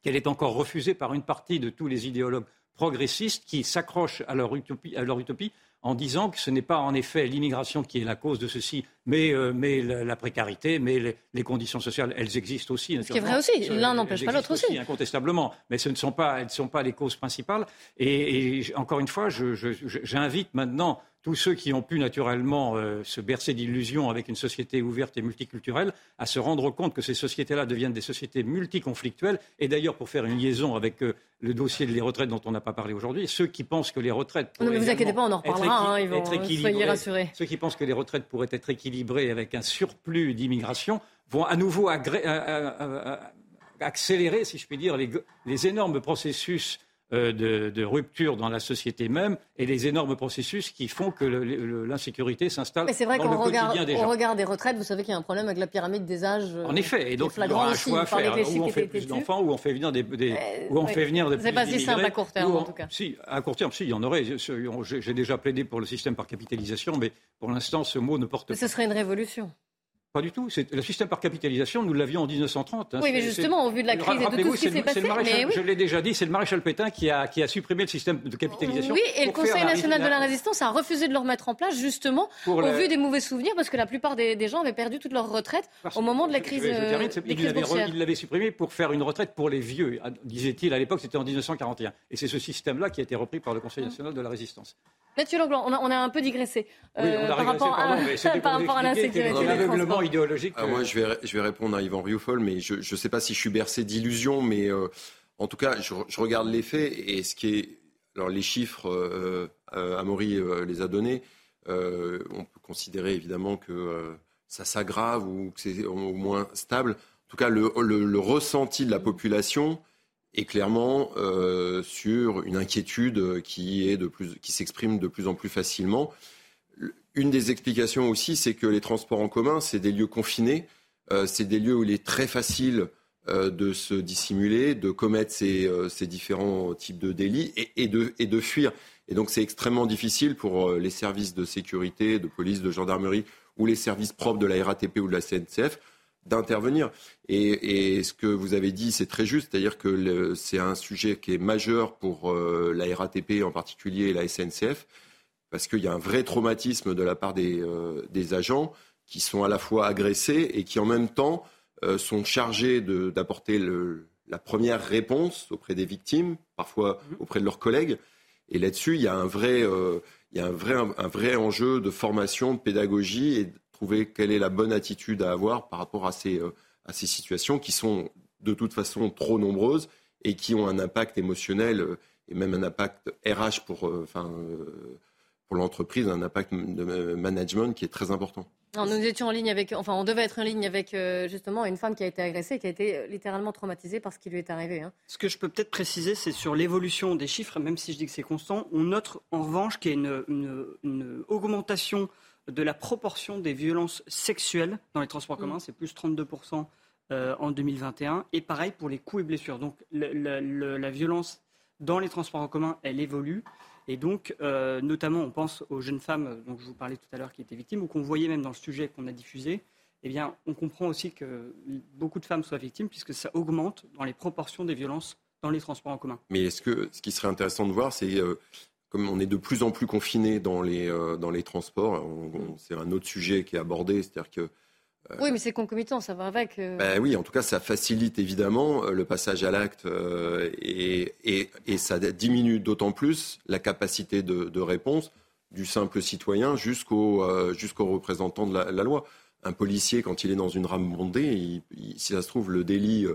qu'elle est encore refusée par une partie de tous les idéologues progressistes qui s'accrochent à leur utopie, à leur utopie en disant que ce n'est pas en effet l'immigration qui est la cause de ceci, mais, euh, mais la, la précarité, mais les, les conditions sociales, elles existent aussi. Ce qui est vrai aussi. L'un n'empêche pas l'autre aussi. Incontestablement, mais ce ne sont pas, elles ne sont pas les causes principales. Et, et encore une fois, j'invite maintenant tous ceux qui ont pu naturellement euh, se bercer d'illusions avec une société ouverte et multiculturelle à se rendre compte que ces sociétés-là deviennent des sociétés multiconflictuelles. Et d'ailleurs, pour faire une liaison avec euh, le dossier des retraites dont on n'a pas parlé aujourd'hui, ceux qui pensent que les retraites Non, mais pourraient vous inquiétez pas, on en être reparlera, hein, être soyez équilibrées- rassurés. Ceux qui pensent que les retraites pourraient être équilibrées avec un surplus d'immigration vont à nouveau agré- à- à- à- à- accélérer, si je puis dire, les, les énormes processus euh, de, de rupture dans la société même et les énormes processus qui font que l'insécurité s'installe Mais c'est vrai dans qu'au le regard, quotidien des des retraites, vous savez qu'il y a un problème avec la pyramide des âges. euh, En effet, et donc il y aura un aussi. choix à faire. des Où chiffres on fait plus d'enfants, où on fait venir des, des- où on oui. fait venir de C'est pas si simple à court terme, on- en tout cas. Si, à court terme, si, il y en aurait. J'ai déjà plaidé pour le système par capitalisation, mais pour l'instant, ce mot ne porte Mais ce serait une révolution. Pas du tout. Le système par capitalisation, nous l'avions en 1930. Hein. Oui, mais justement, au vu de la crise et de tout ce qui s'est passé. Je l'ai déjà dit, c'est le maréchal Pétain qui a, qui a supprimé le système de capitalisation. Oui, et le Conseil national de la résistance a refusé de le remettre en place, justement, au vu des mauvais souvenirs, parce que la plupart des, gens avaient perdu toute leur retraite au moment de la crise. Euh, il l'avait supprimé pour faire une retraite pour les vieux, disait-il à l'époque, c'était en 1941. Et c'est ce système-là qui a été repris par le Conseil national de la résistance. Mathieu Langlois, on a, on a, un peu digressé euh, par, rapport à, par rapport à l'insécurité. Idéologique. Ah, moi, je vais, je vais répondre à Yvan Rioufol, mais je ne sais pas si je suis bercé d'illusions, mais euh, en tout cas, je, je, regarde les faits et ce qui est. Alors, les chiffres, euh, euh Amaury les a donnés. on peut considérer évidemment que ça s'aggrave ou que c'est au moins stable. En tout cas, le, le, le ressenti de la population et clairement euh, sur une inquiétude qui est de plus, qui s'exprime de plus en plus facilement. Une des explications aussi, c'est que les transports en commun, c'est des lieux confinés, euh, c'est des lieux où il est très facile euh, de se dissimuler, de commettre ces, ces différents types de délits et, et, de, et fuir. Et donc c'est extrêmement difficile pour les services de sécurité, de police, de gendarmerie ou les services propres de la RATP ou de la CNCF d'intervenir. Et, ce que vous avez dit, c'est très juste, c'est-à-dire que c'est un sujet qui est majeur pour euh, la RATP en particulier et la SNCF, parce qu'il y a un vrai traumatisme de la part des, euh, des, agents qui sont à la fois agressés et qui en même temps euh, sont chargés d'apporter la première réponse auprès des victimes, parfois mmh. auprès de leurs collègues. Et là-dessus, il y a un vrai, il y a un vrai, un vrai enjeu de formation, de pédagogie et trouver quelle est la bonne attitude à avoir par rapport à ces, euh, à ces situations qui sont de toute façon trop nombreuses et qui ont un impact émotionnel euh, et même un impact RH pour, euh, enfin, pour l'entreprise, un impact de management qui est très important. nous étions en ligne avec, enfin, on devait être en ligne avec justement une femme qui a été agressée, qui a été littéralement traumatisée par ce qui lui est arrivé. Hein. Ce que je peux peut-être préciser, c'est sur l'évolution des chiffres, même si je dis que c'est constant, on note en revanche qu'il y a une, une, une augmentation de la proportion des violences sexuelles dans les transports mm. communs. C'est plus 32% euh, en 2021. Et pareil pour les coups et blessures. Donc la violence dans les transports en commun, elle évolue. Et donc, euh, notamment, on pense aux jeunes femmes dont je vous parlais tout à l'heure qui étaient victimes, ou qu'on voyait même dans le sujet qu'on a diffusé. Eh bien, on comprend aussi que beaucoup de femmes soient victimes, puisque ça augmente dans les proportions des violences dans les transports en commun. Mais est-ce que ce qui serait intéressant de voir, c'est euh, comme on est de plus en plus confiné dans les, euh, dans les transports, c'est un autre sujet qui est abordé, c'est-à-dire que euh, oui, mais c'est concomitant, ça va avec. Euh. Ben oui, en tout cas, ça facilite évidemment le passage à l'acte et, et, et, ça diminue d'autant plus la capacité de, de, réponse du simple citoyen jusqu'au jusqu'au représentant de la, la, loi. Un policier, quand il est dans une rame bondée, si ça se trouve, le délit,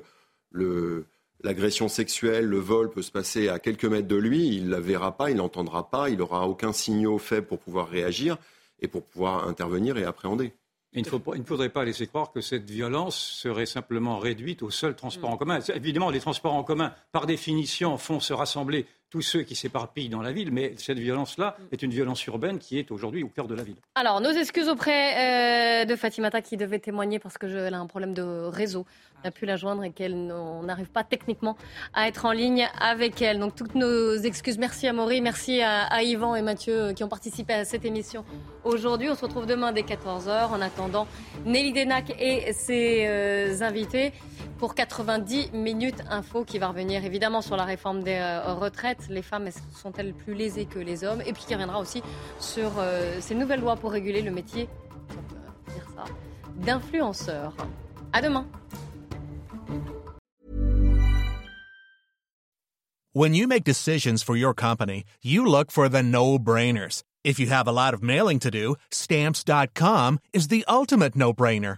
le, l'agression sexuelle, le vol peut se passer à quelques mètres de lui, il ne la verra pas, il n'entendra pas, il n'aura aucun signal fait pour pouvoir réagir et pour pouvoir intervenir et appréhender. Il ne, faut, il ne, faudrait pas laisser croire que cette violence serait simplement réduite au seul transport en commun. Évidemment, les transports en commun, par définition, font se rassembler tous ceux qui s'éparpillent dans la ville, mais cette violence-là est une violence urbaine qui est aujourd'hui au cœur de la ville. Alors, nos excuses auprès euh, de Fatimata qui devait témoigner parce qu'elle a un problème de réseau. On a pu la joindre et qu'elle n'arrive pas techniquement à être en ligne avec elle. Donc, toutes nos excuses. Merci à Maury, merci à, Yvan et Mathieu euh, qui ont participé à cette émission aujourd'hui. On se retrouve demain dès 14h. En attendant, Nelly Denac et ses euh, invités pour 90 minutes info qui va revenir évidemment sur la réforme des retraites. Les femmes sont-elles plus lésées que les hommes? Et puis qui reviendra aussi sur euh, ces nouvelles lois pour réguler le métier, ça, d'influenceur. À demain. When you make decisions for your company, you look for the no-brainers. If you have a lot of mailing to do, stamps.com is the ultimate no-brainer.